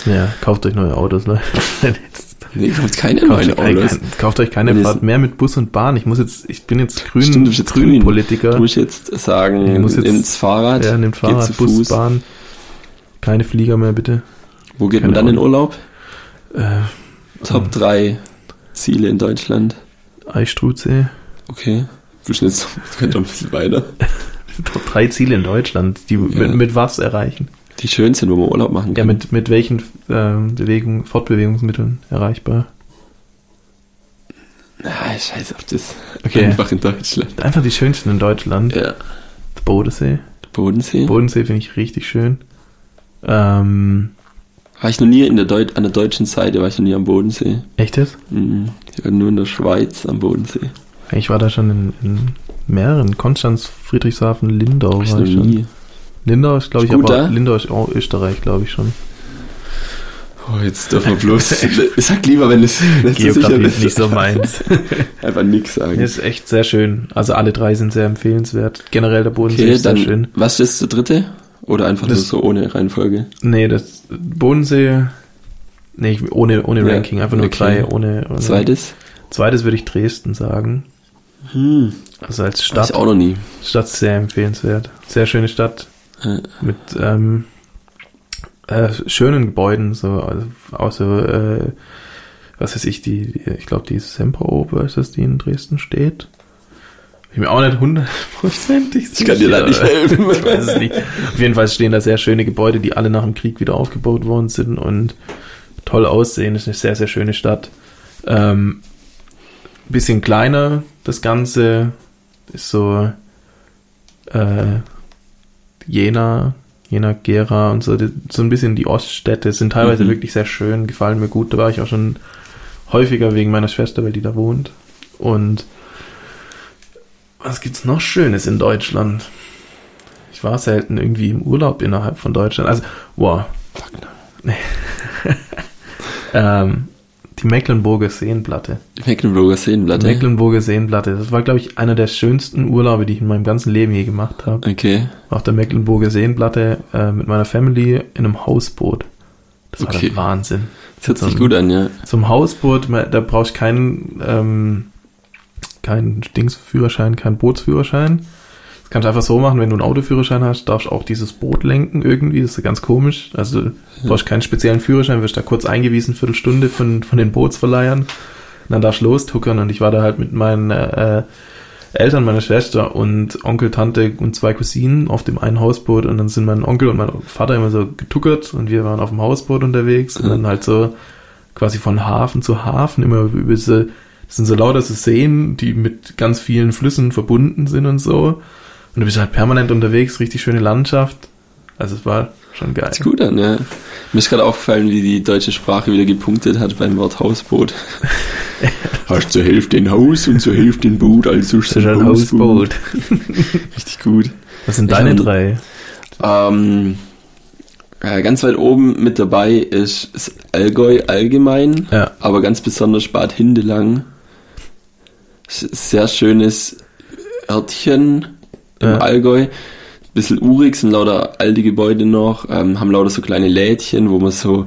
Ja, kauft euch neue Autos, Leute. Nee, kommt keine kauft, neuen Autos. kein, kauft euch keine Fahrt mehr mit Bus und Bahn. Ich muss jetzt, ich bin jetzt grün, Stimmt, du jetzt grün. Grünpolitiker. Du musst jetzt sagen, Ich muss jetzt- nimmt's Fahrrad, Ja, geht Fahrrad, zu Bus, Fuß. Bahn. Keine Flieger mehr, bitte. Wo geht Keine man dann in Ahnung. Urlaub? Äh, Top 3 Ziele in Deutschland. Eichstrutsee. Okay. Wir sind jetzt schon ein bisschen weiter. Top drei Ziele in Deutschland, die Ja. mit, mit was erreichen? Die schön sind, wo man Urlaub machen Ja, kann. mit, mit welchen ähm, Bewegung, Fortbewegungsmitteln erreichbar? Ah, scheiß auf das. Okay. Einfach in Deutschland. Einfach die schönsten in Deutschland. Ja. Bodensee. Bodensee. Bodensee finde ich richtig schön. Ähm, War ich noch nie in der Deut an der deutschen Seite, war ich noch nie am Bodensee. echtes? Mhm. Ich war nur in der Schweiz am Bodensee. Ich war da schon in, in mehreren. Konstanz, Friedrichshafen, Lindau War ich war ich nie. Lindau ist, glaube ich, gut aber da? Lindau ist auch Österreich, glaube ich schon. Oh, jetzt dürfen wir bloß. Sag lieber, wenn es nicht so sicher Geografie ist. nicht so meins. Einfach nix sagen. ist echt sehr schön. Also alle drei sind sehr empfehlenswert. Generell der Bodensee okay, ist sehr dann, schön. was ist der dritte? Oder einfach Das- nur so ohne Reihenfolge? Nee, das Bodensee. Nee, ohne, ohne Ja, Ranking, einfach nur okay. drei, ohne, ohne. Zweites? Zweites würde ich Dresden sagen. Hm. Also als War Stadt, ich auch noch nie. Stadt sehr empfehlenswert. Sehr schöne Stadt. Ja. mit ähm, äh, schönen Gebäuden, so also, so, äh, was weiß ich, die, die ich glaube, die Semperoper ist das, die in Dresden steht. Ich bin mir auch nicht hundertprozentig Ich kann dir da nicht helfen. ich weiß es nicht. Auf jeden Fall stehen da sehr schöne Gebäude, die alle nach dem Krieg wieder aufgebaut worden sind und toll aussehen. Das ist eine sehr, sehr schöne Stadt. Ähm, bisschen kleiner, das Ganze ist so äh, Jena, Jena, Gera und so, die, so ein bisschen die Oststädte sind teilweise Mhm. wirklich sehr schön, gefallen mir gut. Da war ich auch schon häufiger wegen meiner Schwester, weil die da wohnt. Und Was gibt's noch Schönes in Deutschland? Ich war selten irgendwie im Urlaub innerhalb von Deutschland. Also, wow. Nee. ähm, die Mecklenburger Seenplatte. Die Mecklenburger Seenplatte. Die Mecklenburger Seenplatte. Das war, glaube ich, einer der schönsten Urlaube, die ich in meinem ganzen Leben je gemacht habe. Okay. Auf der Mecklenburger Seenplatte äh, mit meiner Family in einem Hausboot. Das war Okay. der Wahnsinn. Das hört So sich gut an, ja. Zum Hausboot, da brauchst du keinen, ähm, keinen Dingsführerschein, keinen Bootsführerschein. Das kannst du einfach so machen, wenn du einen Autoführerschein hast, darfst du auch dieses Boot lenken irgendwie. Das ist ganz komisch. Also du brauchst keinen speziellen Führerschein, wirst da kurz eingewiesen, Viertelstunde von, von den Bootsverleihern. Und dann darfst du lostuckern und ich war da halt mit meinen äh, Eltern, meiner Schwester und Onkel, Tante und zwei Cousinen auf dem einen Hausboot und dann sind mein Onkel und mein Vater immer so getuckert und wir waren auf dem Hausboot unterwegs und dann halt so quasi von Hafen zu Hafen immer über diese, das sind so lauter so Seen, die mit ganz vielen Flüssen verbunden sind und so. Und du bist halt permanent unterwegs, richtig schöne Landschaft. Also es war schon geil. Sich gut an, ja. Mir ist gerade aufgefallen, wie die deutsche Sprache wieder gepunktet hat beim Wort Hausboot. Hast zur Hälfte ein Haus und zur Hälfte ein Boot, also ist ist ein Hausboot. Richtig gut. Was sind Ich deine hab- drei? Ähm, äh, ganz weit oben mit dabei ist das Allgäu allgemein, Ja. aber ganz besonders Bad Hindelang. Sehr schönes Örtchen im Ja. Allgäu. Bisschen urig, sind lauter alte Gebäude noch, ähm, haben lauter so kleine Lädchen, wo man so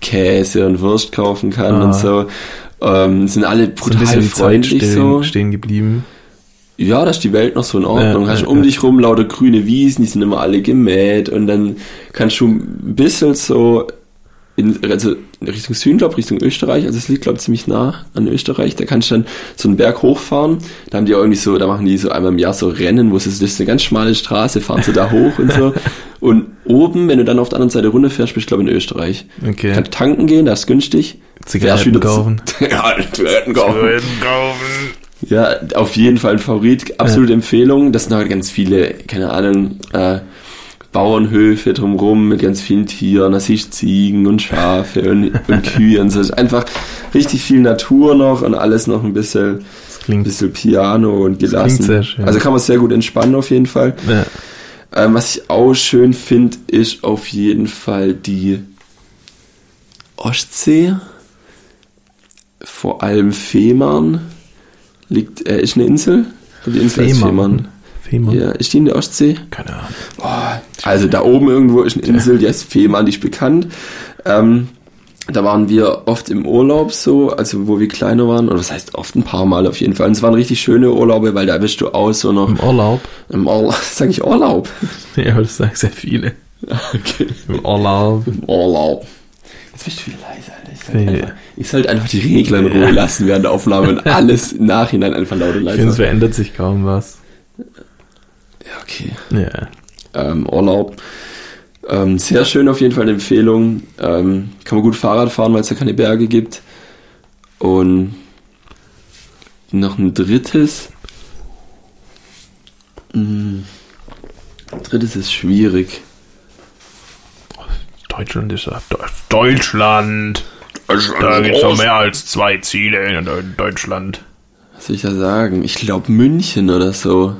Käse und Wurst kaufen kann Ah. und so. Ähm, sind alle So brutal Zeit freundlich stehen, so. stehen geblieben. Ja, da ist die Welt noch so in Ordnung. Ja, hast ja, um ja. dich rum lauter grüne Wiesen, die sind immer alle gemäht und dann kannst du ein bisschen so in, also in Richtung Süden, glaube Richtung Österreich, also es liegt, glaube ziemlich nah an Österreich, da kannst du dann so einen Berg hochfahren, da haben die auch irgendwie so, da machen die so einmal im Jahr so Rennen, wo es ist, das ist eine ganz schmale Straße, fahren sie da hoch und so. Und oben, wenn du dann auf der anderen Seite runterfährst, bist du, glaube ich, in Österreich. Okay. Kannst tanken gehen, das ist günstig. Zigaretten wieder zu- kaufen. ja, Zigaretten kaufen. Ja, auf jeden Fall ein Favorit, absolute Empfehlung. Das sind halt ganz viele, keine Ahnung, äh, Bauernhöfe drumrum mit ganz vielen Tieren. Da siehst Ziegen und Schafe und, und Kühe und so. Einfach richtig viel Natur noch und alles noch ein bisschen, klingt. bisschen Piano und gelassen. Also kann man sehr gut entspannen auf jeden Fall. Ja. Ähm, was ich auch schön finde, ist auf jeden Fall die Ostsee. Vor allem Fehmarn. Liegt, äh, ist eine Insel. Die Insel heißt Fehmarn. Fehmarn. Ja, ist die in der Ostsee? Keine Ahnung. Boah, also da oben irgendwo ist eine Insel, die heißt Fehmarn, die ist bekannt. Ähm, da waren wir oft im Urlaub so, also wo wir kleiner waren, oder was heißt oft ein paar Mal auf jeden Fall. Und es waren richtig schöne Urlaube, weil da bist du aus so noch Im Urlaub. im Urlaub, sag ich Urlaub. Ja, das sagen sehr viele. Okay. Im Urlaub. Im Urlaub. Jetzt bist du wieder leise, Alter. Ich sollte, Nee. einfach, ich sollte einfach die Regler in Ruhe lassen während der Aufnahme und alles im Nachhinein einfach laut und Ich leise. finde, es verändert sich kaum was. Ja, okay. Ja. ähm, Urlaub. Ähm, sehr schön auf jeden Fall eine Empfehlung. Ähm, kann man gut Fahrrad fahren, weil es da keine Berge gibt. Und noch ein drittes. Mm, drittes ist schwierig. Deutschland ist ja Deutschland. Da gibt es noch mehr als zwei Ziele in Deutschland. Was soll ich da sagen? Ich glaube München oder so.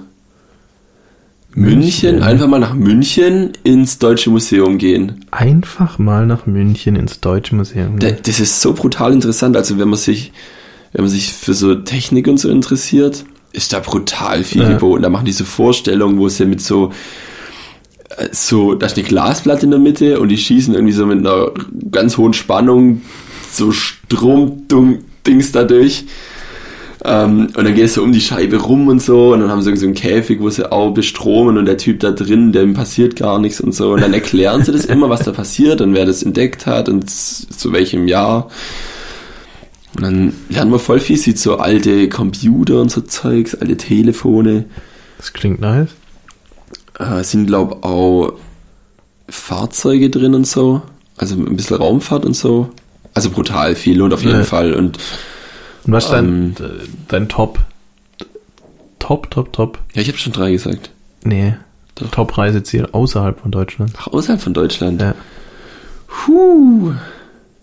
München, München? einfach mal nach München ins Deutsche Museum gehen. Einfach mal nach München ins Deutsche Museum. Da- Das ist so brutal interessant. Also wenn man sich, wenn man sich für so Technik und so interessiert, ist da brutal viel Ja. geboten. Da machen die so Vorstellungen, wo sie mit so, äh, so, da ist eine Glasplatte in der Mitte und die schießen irgendwie so mit einer ganz hohen Spannung so Stromdings da durch. Ähm, und dann geht es so um die Scheibe rum und so und dann haben sie so einen Käfig, wo sie auch bestromen und der Typ da drin, dem passiert gar nichts und so. Und dann erklären sie das immer, was da passiert und wer das entdeckt hat und zu welchem Jahr. Und dann lernen wir voll viel, sieht so alte Computer und so Zeugs, alte Telefone. Das klingt nice. Äh, sind glaub auch Fahrzeuge drin und so. Also ein bisschen Raumfahrt und so. Also brutal viel und auf jeden Ja. Fall. Und Und was ist Ähm. dein, äh, dein Top? Top, Top, Top? ja, ich habe schon drei gesagt. Nee. Top-Reiseziel außerhalb von Deutschland. Ach, außerhalb von Deutschland. Ja. Puh.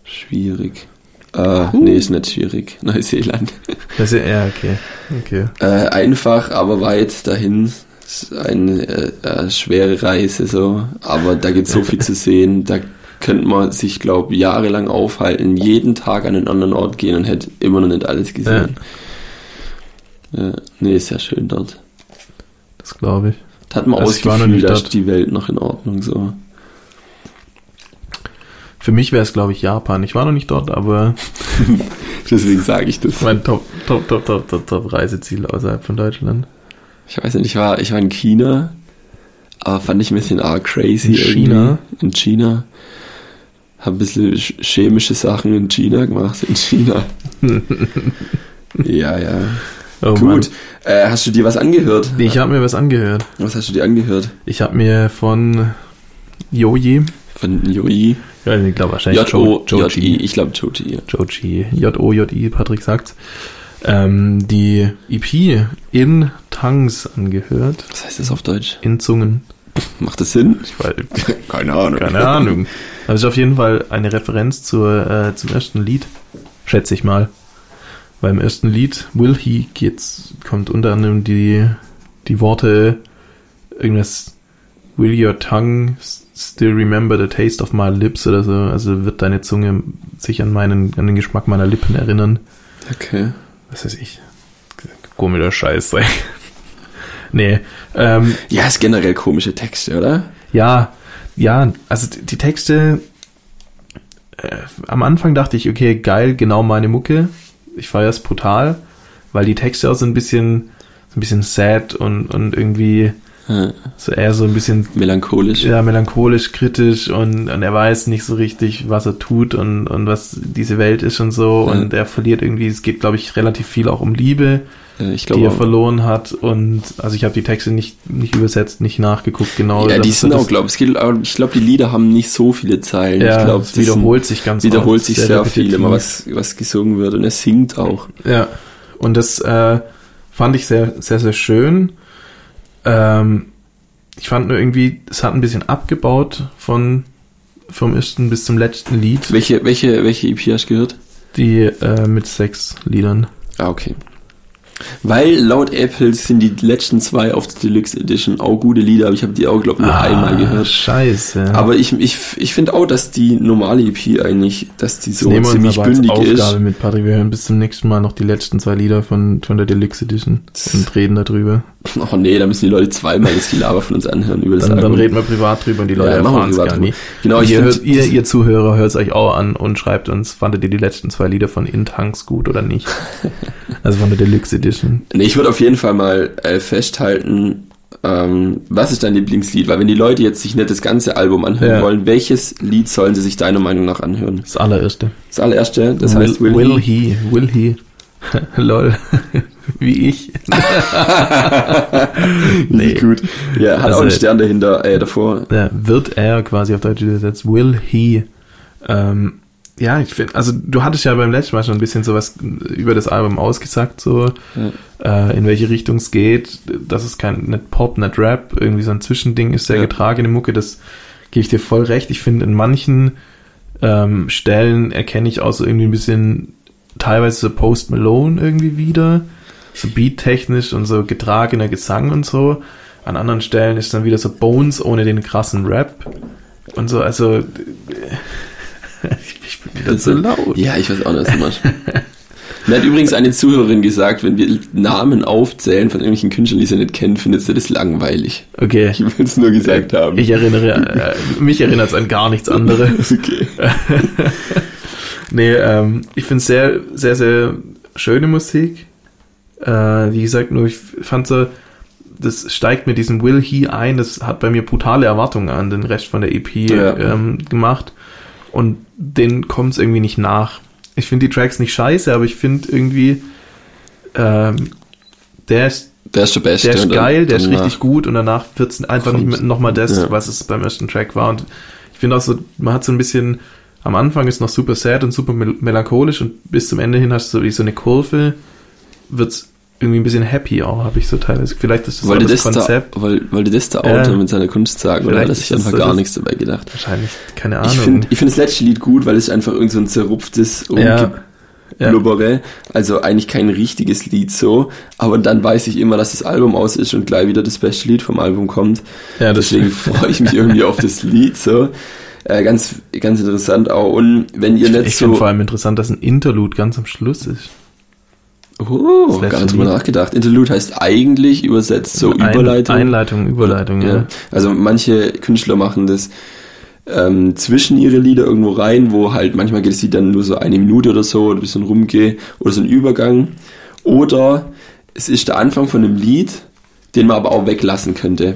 Schwierig. Äh, Nee, ist nicht schwierig. Neuseeland. Das ist, ja, okay. okay. Äh, einfach, aber weit dahin. Ist eine äh, äh, schwere Reise so. Aber da gibt so viel zu sehen. Da könnte man sich, glaube jahrelang aufhalten, jeden Tag an einen anderen Ort gehen und hätte immer noch nicht alles gesehen. Ja. nee, ist ja schön dort. Das glaube ich. Da hat man Also ich nicht da ist die Welt noch in Ordnung so. Für mich wäre es, glaube ich, Japan. Ich war noch nicht dort, aber Deswegen sage ich das. mein Top, Top, Top, Top, Top, Top Reiseziel außerhalb von Deutschland. Ich weiß nicht, ich war, ich war in China, aber fand ich ein bisschen arg crazy. In irgendwie. China? In China. Hab ein bisschen sch- chemische Sachen in China gemacht. In China. ja, ja. Oh, Gut. Äh, hast du dir was angehört? Mann. Ich habe mir was angehört. Was hast du dir angehört? Ich habe mir von Joji, Von Joji? ja, ich glaube wahrscheinlich J-O-J-I. Ich glaube Joji. Joji, J-O-J-I, Patrick sagt's, ähm, die EP in Tangs angehört. Was heißt das auf Deutsch? In Zungen. Macht das Sinn? Ich weiß, Keine Ahnung. keine Ahnung. Aber es ist auf jeden Fall eine Referenz zur, äh, zum ersten Lied, schätze ich mal. Beim ersten Lied, Will He, geht's, kommt unter anderem die, die Worte, irgendwas, Will your tongue still remember the taste of my lips oder so. Also wird deine Zunge sich an meinen, an den Geschmack meiner Lippen erinnern. Okay. Was weiß ich. Komischer Scheiß. ey. nee. Ähm, Ja, ist generell komische Texte, oder? ja, ja, also die, Texte, äh, am Anfang dachte ich, okay, geil, genau meine Mucke. Ich feiere es brutal, weil die Texte auch so ein bisschen, so ein bisschen sad und, und irgendwie Ja, so eher so ein bisschen melancholisch. ja, melancholisch, kritisch und, und er weiß nicht so richtig, was er tut und, und was diese Welt ist und so. Ja. Und er verliert irgendwie, es geht, glaube ich, relativ viel auch um Liebe, Ich die er verloren hat. Und also ich habe die Texte nicht, nicht übersetzt, nicht nachgeguckt, genau. ja, die so sind auch, glaube ich, ich glaube, die Lieder haben nicht so viele Zeilen. ja, ich glaube, es wiederholt sich ganz wiederholt oft, sich sehr, viel repetitiv. immer, was, was gesungen wird und er singt auch. Ja, und das äh, fand ich sehr, sehr, sehr schön. Ähm, ich fand nur irgendwie, es hat ein bisschen abgebaut von vom ersten bis zum letzten Lied, Welche, welche, welche EP hast du gehört? die äh, mit sechs Liedern. Ah, okay. Weil laut Apple sind die letzten zwei auf der Deluxe Edition auch gute Lieder, aber ich habe die auch, glaube ich, nur einmal gehört. Ah, Scheiße. Aber ich, ich, ich finde auch, dass die normale EP eigentlich, dass die so nehmen wir uns ziemlich bündig Aufgabe ist. mit, Patrick. Wir hören bis zum nächsten Mal noch die letzten zwei Lieder von, von der Deluxe Edition und reden darüber. Oh nee, da müssen die Leute zweimal das Gelaber von uns anhören über das Dann, dann reden wir privat drüber und die Leute Ja, erfahren es gar nicht. Genau, ihr, hört, ihr, ihr Zuhörer hört es euch auch an und schreibt uns, fandet ihr die letzten zwei Lieder von In Tanks gut oder nicht? also von der Deluxe Edition. Nee, ich würde auf jeden Fall mal äh, festhalten, ähm, was ist dein Lieblingslied? Weil wenn die Leute jetzt sich nicht das ganze Album anhören Ja. wollen, welches Lied sollen sie sich deiner Meinung nach anhören? Das allererste. Das allererste, das heißt will, Will, will He. he, will he. Lol. Wie ich. Nee. Gut. Ja, hat Also- auch einen Stern dahinter, äh, davor. Ja, wird er quasi auf Deutsch übersetzt. Will he. Ähm, ja, ich finde, also du hattest ja beim letzten Mal schon ein bisschen sowas über das Album ausgesagt, so äh, in welche Richtung es geht. Das ist kein nicht Pop, nicht Rap, irgendwie so ein Zwischending ist sehr Ja. getragene Mucke, das gebe ich dir voll recht. Ich finde, in manchen ähm, Stellen erkenne ich auch so irgendwie ein bisschen teilweise so Post Malone irgendwie wieder. So beattechnisch und so getragener Gesang und so. An anderen Stellen ist dann wieder so Bones ohne den krassen Rap. Und so, also ich, ich bin wieder so laut. Ja, ich weiß auch nicht, was du machst. Mir hat übrigens eine Zuhörerin gesagt, wenn wir Namen aufzählen von irgendwelchen Künstlern, die sie nicht kennen, findet sie das langweilig. Okay. Ich will es nur gesagt haben. Ich erinnere, äh, mich erinnert es an gar nichts anderes. okay. Nee, ähm, ich finde sehr, sehr, sehr schöne Musik. Äh, wie gesagt, nur ich fand so, das steigt mit diesem Will He ein, das hat bei mir brutale Erwartungen an den Rest von der EP Ja. ähm, gemacht. Und den kommt es irgendwie nicht nach. Ich finde die Tracks nicht scheiße, aber ich finde irgendwie, ähm, der ist, Der ist der Beste. der ist geil, der ist richtig gut und danach wird es einfach nicht Kommt's. nochmal das, Ja. was es beim ersten Track war. Und ich finde auch so, man hat so ein bisschen, am Anfang ist noch super sad und super mel melancholisch und bis zum Ende hin hast du so wie so eine Kurve, wird's irgendwie ein bisschen happy auch, habe ich so teilweise. Vielleicht ist das Wollte das, das Konzept. da, weil, wollte das der Ja. Autor mit seiner Kunst sagen oder hat er sich einfach so gar nichts dabei gedacht? Wahrscheinlich, keine Ahnung. Ich finde ich find das letzte Lied gut, weil es einfach irgend so ein zerrupftes ja, ja. Blubbere. Also eigentlich kein richtiges Lied so. Aber dann weiß ich immer, dass das Album aus ist und gleich wieder das beste Lied vom Album kommt. ja, Deswegen freue ich mich irgendwie auf das Lied so. Äh, ganz, ganz interessant auch. Und wenn ihr ich, nicht ich finde so. vor allem interessant, dass ein Interlude ganz am Schluss ist. Oh, gar nicht drüber nachgedacht. Interlude heißt eigentlich übersetzt so Ein- Überleitung. Einleitung, Überleitung, ja. Ja. Also manche Künstler machen das ähm, zwischen ihre Lieder irgendwo rein, wo halt manchmal geht das Lied dann nur so eine Minute oder so oder ein bisschen rumgeht oder so ein Übergang. Oder es ist der Anfang von einem Lied, den man aber auch weglassen könnte.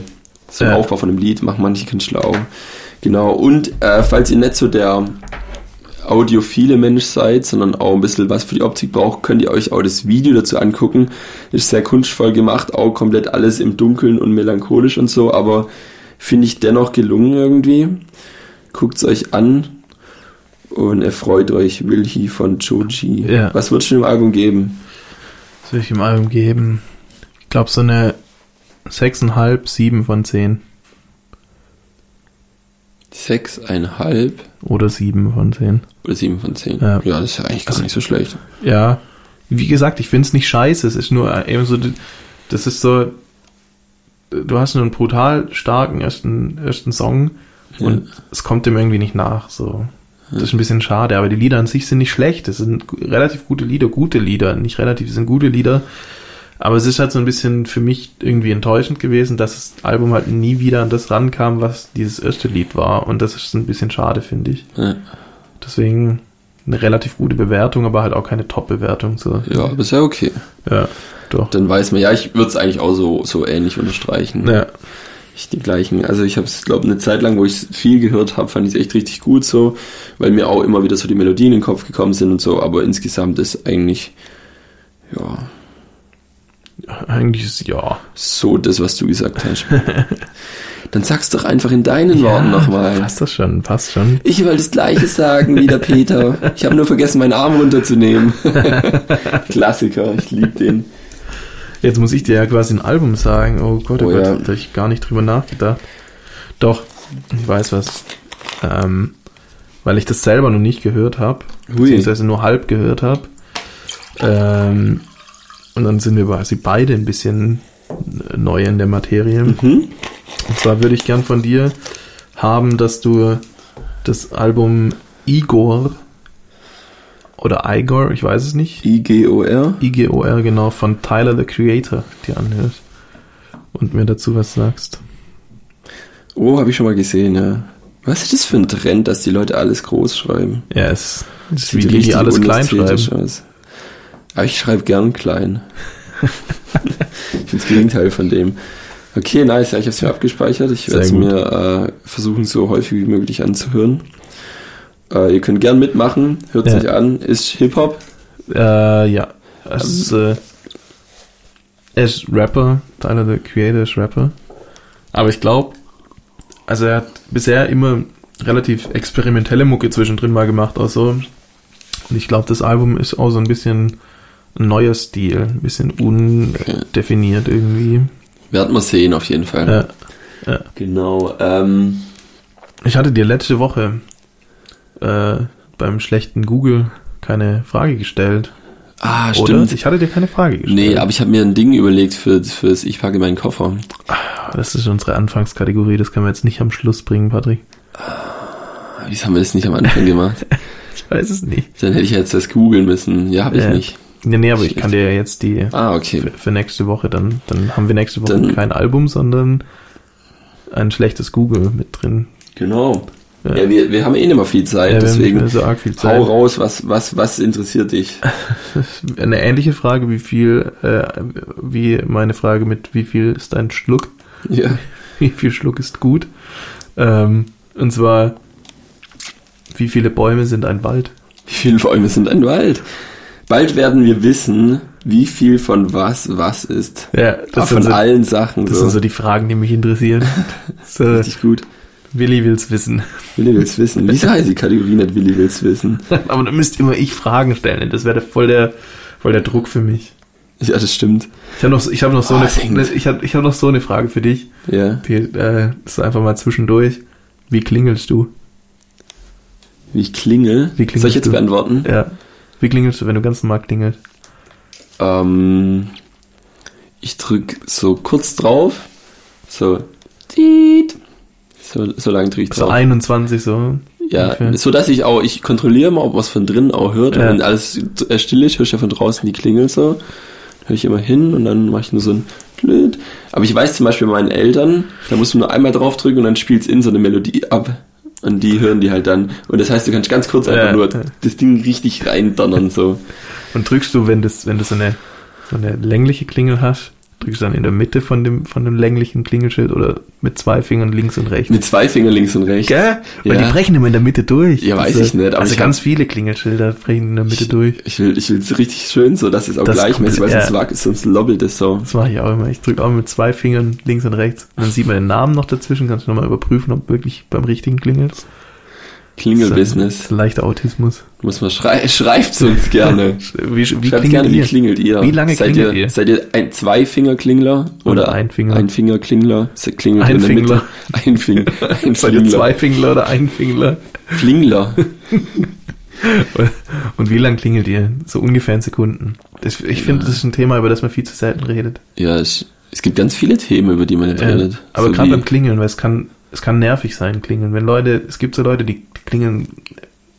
So ein Ja. Aufbau von einem Lied machen manche Künstler auch. Genau. Und äh, falls ihr nicht so der audiophile Mensch seid, sondern auch ein bisschen was für die Optik braucht, könnt ihr euch auch das Video dazu angucken. Ist sehr kunstvoll gemacht, auch komplett alles im Dunkeln und melancholisch und so, aber finde ich dennoch gelungen irgendwie. Guckt's euch an und erfreut euch Wilhi von Joji. Ja. Was wird schon im Album geben? Was will ich im Album geben? Ich glaube so eine 6,5, 7 von 10. Sechseinhalb Oder 7 von 10. oder sieben von zehn. Ja. Ja, das ist ja eigentlich gar nicht so schlecht. Ja, wie gesagt, ich finde es nicht scheiße. Es ist nur eben so, das ist so, du hast einen brutal starken ersten, ersten Song und es kommt dem irgendwie nicht nach. So. Das ist ein bisschen schade, aber die Lieder an sich sind nicht schlecht. Das sind relativ gute Lieder, gute Lieder, nicht relativ, es sind gute Lieder. Aber es ist halt so ein bisschen für mich irgendwie enttäuschend gewesen, dass das Album halt nie wieder an das rankam, was dieses erste Lied war. Und das ist ein bisschen schade, finde ich. Ja, Deswegen eine relativ gute Bewertung, aber halt auch keine Top-Bewertung. So. ja aber ist ja okay. Ja, doch. Dann weiß man, ja, ich würde es eigentlich auch so, so ähnlich unterstreichen. Ja, Ich die gleichen. Also ich habe es, glaube eine Zeit lang, wo ich viel gehört habe, fand ich es echt richtig gut so, weil mir auch immer wieder so die Melodien in den Kopf gekommen sind und so, aber insgesamt ist eigentlich, ja, eigentlich ist ja. so das, was du gesagt hast. Dann sag's doch einfach in deinen Worten nochmal. Passt das schon, passt schon. Ich wollte das gleiche sagen wie der Peter. Ich habe nur vergessen, meinen Arm runterzunehmen. Klassiker, ich liebe den. Jetzt muss ich dir ja quasi ein Album sagen. Oh Gott, oh, Oh Gott, ja. da ich gar nicht drüber nachgedacht. Doch, ich weiß was. Ähm, weil ich das selber noch nicht gehört habe, beziehungsweise nur halb gehört habe. Ähm, und dann sind wir quasi beide ein bisschen neu in der Materie. Mhm. Und zwar würde ich gern von dir haben, dass du das Album Igor oder Igor, ich weiß es nicht, IGOR. IGOR genau von Tyler the Creator dir anhörst und mir dazu was sagst. Oh, habe ich schon mal gesehen, ja. Was ist das für ein Trend, dass die Leute alles groß schreiben? Ja, es es ist wie die, die alles klein schreiben. Aus. Aber ich schreibe gern klein. ich bin das Gegenteil von dem. Okay, nice. Ja, ich habe es mir abgespeichert. Ich werde es mir äh, versuchen, so häufig wie möglich anzuhören. Äh, ihr könnt gern mitmachen. Hört Ja. sich an. Ist Hip-Hop. Äh, ja, es ist, äh, er ist Rapper, Tyler the Creator ist Rapper. Aber ich glaube, also er hat bisher immer relativ experimentelle Mucke zwischendrin mal gemacht, auch so. Und ich glaube, das Album ist auch so ein bisschen ein neuer Stil, ein bisschen undefiniert irgendwie. Werden wir sehen, auf jeden Fall. Ja. Genau. Ähm, Ich hatte dir letzte Woche äh, beim schlechten Google keine Frage gestellt. ah, Oder? stimmt. Ich hatte dir keine Frage gestellt. Nee, aber ich habe mir ein Ding überlegt für, fürs Ich packe meinen Koffer. Das ist unsere Anfangskategorie, das können wir jetzt nicht am Schluss bringen, Patrick. Wieso haben wir das nicht am Anfang gemacht? Ich weiß es nicht. Dann hätte ich jetzt das googeln müssen. Ja, habe ich Ja. nicht. Nee, nee, aber ich kann dir ja jetzt die Ah, okay. für, für nächste Woche dann, dann haben wir nächste Woche Dann- kein Album, sondern ein schlechtes Google mit drin. Genau. Ja. Ja, wir, wir haben eh nicht mehr viel Zeit, Ja, deswegen so viel hau Zeit. raus, was, was, was interessiert dich? Eine ähnliche Frage, wie viel, äh, wie meine Frage mit wie viel ist ein Schluck? Ja. Wie viel Schluck ist gut? Ähm, und zwar, wie viele Bäume sind ein Wald? Wie viele Bäume sind ein Wald? Bald werden wir wissen, wie viel von was was ist. Ja, das, von sind, so, allen Sachen. das so. sind so die Fragen, die mich interessieren. so, Richtig gut. Willi will's wissen. Willi will's wissen. Wieso heißt die Kategorie nicht Willi will's wissen? Aber da müsste immer ich Fragen stellen. Das wäre voll der, voll der Druck für mich. Ja, das stimmt. Ich habe noch, ich hab noch, so Oh, eine, ich hab, ich hab noch so eine Frage für dich. Ja. Die, äh, ist einfach mal zwischendurch. Wie klingelst du? Wie ich klingel. Wie klingelst Soll ich jetzt du? beantworten? Ja. Wie klingelst du, wenn du ganz normal klingelst? Ähm, ich drück so kurz drauf. So. So, so lange drücke ich So drauf. 21 so. Ja, ungefähr. so dass ich auch, ich kontrolliere mal, ob man es von drinnen auch hört. Ja. Und wenn alles äh, still ist, höre ich ja von draußen die Klingel so. Höre ich immer hin und dann mache ich nur so ein Blöd. Aber ich weiß zum Beispiel bei meinen Eltern, da musst du nur einmal draufdrücken und dann spielt es in so eine Melodie ab. Und die hören die halt dann. Und das heißt, du kannst ganz kurz einfach Ja. nur das Ding richtig reindonnern so. Und drückst du, wenn, das, wenn du so eine, so eine längliche Klingel hast, drückst du dann in der Mitte von dem, von dem länglichen Klingelschild oder mit zwei Fingern links und rechts? Mit zwei Fingern links und rechts. Gell? Weil Ja. die brechen immer in der Mitte durch. Ja, weiß Also- ich nicht, also ich ganz hab- viele Klingelschilder brechen in der Mitte durch. Ich will, ich will es richtig schön, so dass es auch Das gleichmäßig, weil sonst, ja. sonst lobbelt es so. Das mache ich auch immer. Ich drücke auch mit zwei Fingern links und rechts. Und dann sieht man den Namen noch dazwischen, kannst du nochmal überprüfen, ob wirklich beim richtigen klingelt. Klingelbusiness. Leichter Autismus. Muss man schrei schreibt uns gerne. Wie, wie Schreibt klingelt gerne, wie ihr? klingelt ihr? Wie lange seid klingelt ihr? ihr? Seid ihr ein Zweifingerklingler oder Oder Einfinger? Einfingerklingler? Se- Klingelt in der Einfingler. Mitte. Einfing, Seid ihr Einfingler. Zweifingler oder Einfingler? Flingler. Und wie lang klingelt ihr? So ungefähr in Sekunden. Das, ich finde, das ist ein Thema, über das man viel zu selten redet. Ja, es, es gibt ganz viele Themen, über die man nicht Äh, redet. aber So gerade wie- beim Klingeln, weil es kann, es kann nervig sein, klingeln. Wenn Leute, es gibt so Leute, die klingeln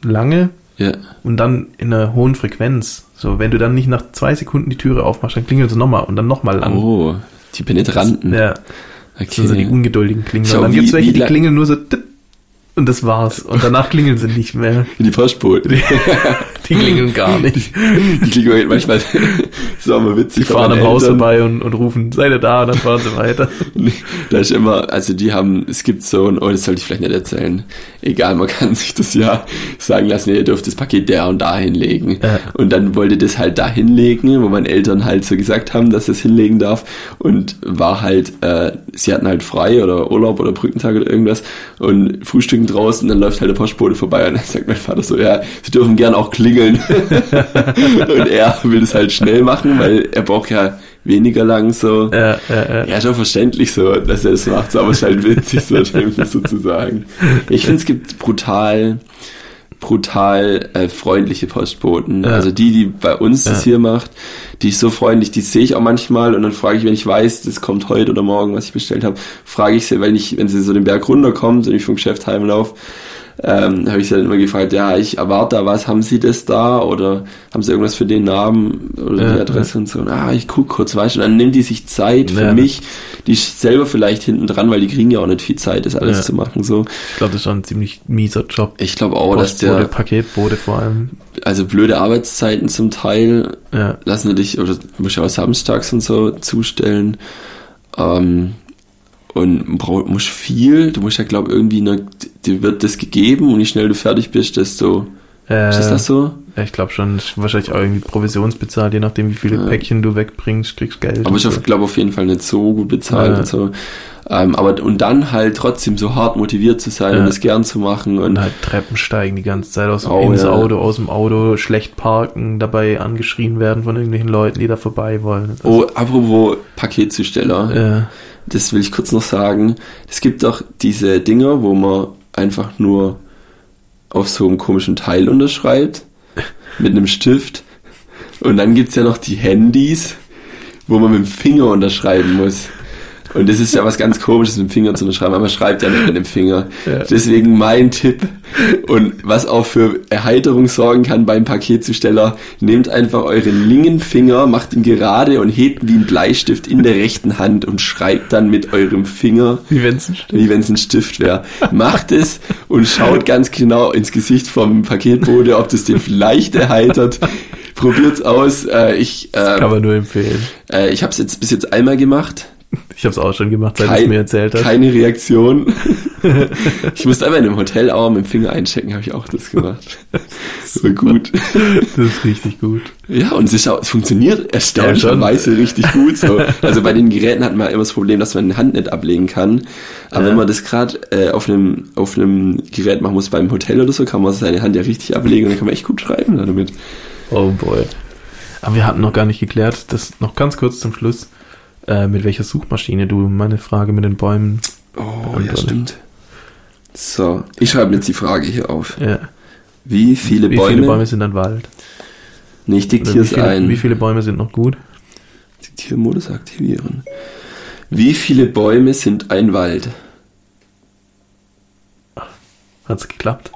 lange Ja, und dann in einer hohen Frequenz. So, wenn du dann nicht nach zwei Sekunden die Türe aufmachst, dann klingeln sie nochmal und dann nochmal lang. oh, die Penetranten. Ja, das sind so die okay. ungeduldigen. Schau, und dann wie- gibt's welche, die klingeln nur so und das war's. Und danach klingeln sie nicht mehr. Wie die Postboten. Die klingeln gar nicht. Die klingeln manchmal, das ist auch mal witzig. Die fahren am Haus vorbei und, und rufen, seid ihr da? Und dann fahren sie weiter. Da ist immer, also die haben, es gibt so ein, oh, das sollte ich vielleicht nicht erzählen. Egal, man kann sich das ja sagen lassen, ihr dürft das Paket da und da hinlegen. Ja. Und dann wollte das halt da hinlegen, wo meine Eltern halt so gesagt haben, dass das hinlegen darf. Und war halt, äh, sie hatten halt frei oder Urlaub oder Brückentag oder irgendwas und frühstücken draußen, dann läuft halt der Postbote vorbei und dann sagt mein Vater so, ja, sie dürfen gern auch klingeln. und er will das halt schnell machen, weil er braucht ja weniger lang so. Ja, ja, ja. Ja, schon verständlich so, dass er es macht, so, aber es ist halt witzig, so das sozusagen. Ich finde, es gibt brutal, brutal äh, freundliche Postboten. Ja. Also die, die bei uns das Ja. hier macht, die ist so freundlich, die sehe ich auch manchmal und dann frage ich, wenn ich weiß, das kommt heute oder morgen, was ich bestellt habe, frage ich sie, weil ich, wenn sie so den Berg runterkommt und ich vom Geschäft heimlaufe, ähm, habe ich sie dann immer gefragt, ja, ich erwarte da was, haben Sie das da oder haben Sie irgendwas für den Namen oder Ja, die Adresse und so. Und, ah, ich guck kurz, weißt du, dann nimmt die sich Zeit für Ja. mich, die selber vielleicht hinten dran, weil die kriegen ja auch nicht viel Zeit, das alles Ja. zu machen, so. Ich glaube, das ist schon ein ziemlich mieser Job. Ich glaube auch, dass Postbote, der, Paketbote vor allem. also blöde Arbeitszeiten zum Teil Ja, lassen dich, oder musst ja auch samstags und so zustellen, ähm, und brauch, musst viel, du musst ja, glaube irgendwie, eine, dir wird das gegeben und je schnell du fertig bist, desto, äh, ist das so? Ja, ich glaube schon, wahrscheinlich auch irgendwie provisionsbezahlt, je nachdem, wie viele Ja. Päckchen du wegbringst, kriegst Geld. Aber ich so. glaube auf jeden Fall nicht so gut bezahlt Ja. und so. Ähm, aber und dann halt trotzdem so hart motiviert zu sein Ja. und es gern zu machen und und halt Treppen steigen die ganze Zeit aus Oh, ins ja. Auto, aus dem Auto, schlecht parken, dabei angeschrien werden von irgendwelchen Leuten, die da vorbei wollen. Das, oh, apropos Paketzusteller, äh, das will ich kurz noch sagen. Es gibt doch diese Dinger, wo man einfach nur auf so einem komischen Teil unterschreibt mit einem Stift und dann gibt's ja noch die Handys, wo man mit dem Finger unterschreiben muss. Und das ist ja was ganz komisches, mit dem Finger zu unterschreiben, aber man schreibt ja nicht mit dem Finger. Ja. Deswegen mein Tipp und was auch für Erheiterung sorgen kann beim Paketzusteller, nehmt einfach euren linken Finger, macht ihn gerade und hebt wie ein Bleistift in der rechten Hand und schreibt dann mit eurem Finger, wie wenn's ein Stift. wenn es ein Stift wäre. Macht es und schaut ganz genau ins Gesicht vom Paketbote, ob das den vielleicht erheitert. Probiert's aus. Äh, ich Kann äh, man nur empfehlen. äh, ich habe es jetzt bis jetzt einmal gemacht. Ich habe es auch schon gemacht, seit du es Kein, mir erzählt hast. keine Reaktion. ich musste einmal in einem Hotel auch mit dem Finger einchecken, habe ich auch das gemacht. So gut. Das ist richtig gut. Ja, und auch, es funktioniert erstaunlicherweise richtig gut. So. Also bei den Geräten hat man immer das Problem, dass man die Hand nicht ablegen kann. Aber Ja. wenn man das gerade äh, auf einem auf einem Gerät machen muss, beim Hotel oder so, kann man seine Hand ja richtig ablegen und dann kann man echt gut schreiben damit. Oh boy. Aber wir hatten noch gar nicht geklärt, das noch ganz kurz zum Schluss, äh, mit welcher Suchmaschine du meine Frage mit den Bäumen. Oh, ja, stimmt. So, ich schreibe jetzt die Frage hier auf. Ja. Wie viele Wie Bäume? viele Bäume sind ein Wald? Nee, ich diktiere wie, es viele, ein. wie viele Bäume sind noch gut? Diktiermodus aktivieren. Wie viele Bäume sind ein Wald? Hat's geklappt?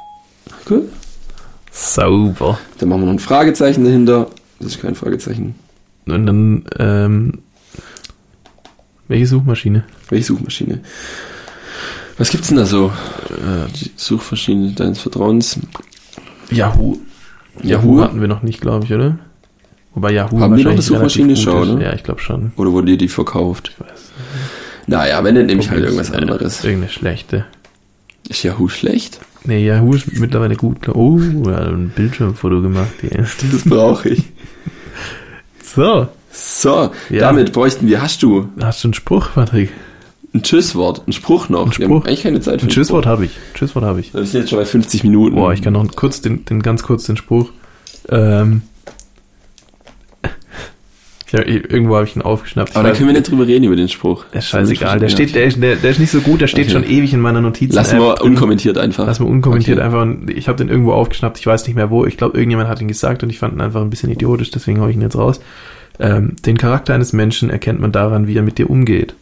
Gut. Sauber. Dann machen wir noch ein Fragezeichen dahinter. Das ist kein Fragezeichen. Und dann, ähm, welche Suchmaschine? Welche Suchmaschine? Was gibt's denn da so? Äh, die Suchmaschine deines Vertrauens. Yahoo. Yahoo hatten wir noch nicht, glaube ich, oder? Wobei Yahoo Haben wir noch eine Suchmaschine schon, ist. oder? Ja, ich glaube schon. Oder wurde dir die verkauft? Ich weiß. Naja, wenn, dann nehme ich halt irgendwas äh, anderes. Irgendeine schlechte. Ist Yahoo schlecht? Nee, Yahoo ist mittlerweile gut. Oh, er hat ein Bildschirmfoto gemacht. Das brauche ich. So, So, Ja. damit bräuchten wir, hast du hast du einen Spruch, Patrick? ein Tschüsswort, ein Spruch noch. Ein Spruch? eigentlich keine Zeit für Ein Tschüsswort habe ich. Tschüsswort habe ich. Wir sind jetzt schon bei 50 Minuten. Boah, ich kann noch kurz den, den ganz kurz den Spruch. Ähm, ich hab, irgendwo habe ich ihn aufgeschnappt. Aber da können wir nicht drüber reden über den Spruch. Der ist scheißegal. Der steht, der, ist- der, der ist nicht so gut, der steht Okay. schon ewig in meiner Notizen. Lassen wir unkommentiert einfach. Lass mal unkommentiert Okay. einfach. Ich habe den irgendwo aufgeschnappt. Ich weiß nicht mehr wo. Ich glaube, irgendjemand hat ihn gesagt und ich fand ihn einfach ein bisschen idiotisch. Deswegen hau ich ihn jetzt raus. Ähm, den Charakter eines Menschen erkennt man daran, wie er mit dir umgeht.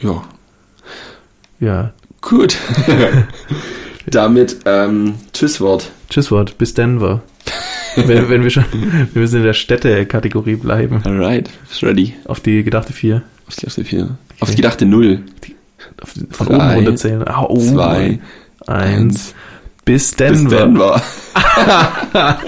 Ja, Ja. gut. damit ähm, Tschüsswort. Tschüsswort. Bis Denver. wenn, wenn wir schon, wir müssen in der Städte-Kategorie bleiben. Alright, ready. Auf die gedachte vier. Auf die gedachte vier. Auf die gedachte Null. Auf, von Drei, oben runterzählen. Ah, oh, Zwei, eins. Bis Bis Denver. Denver.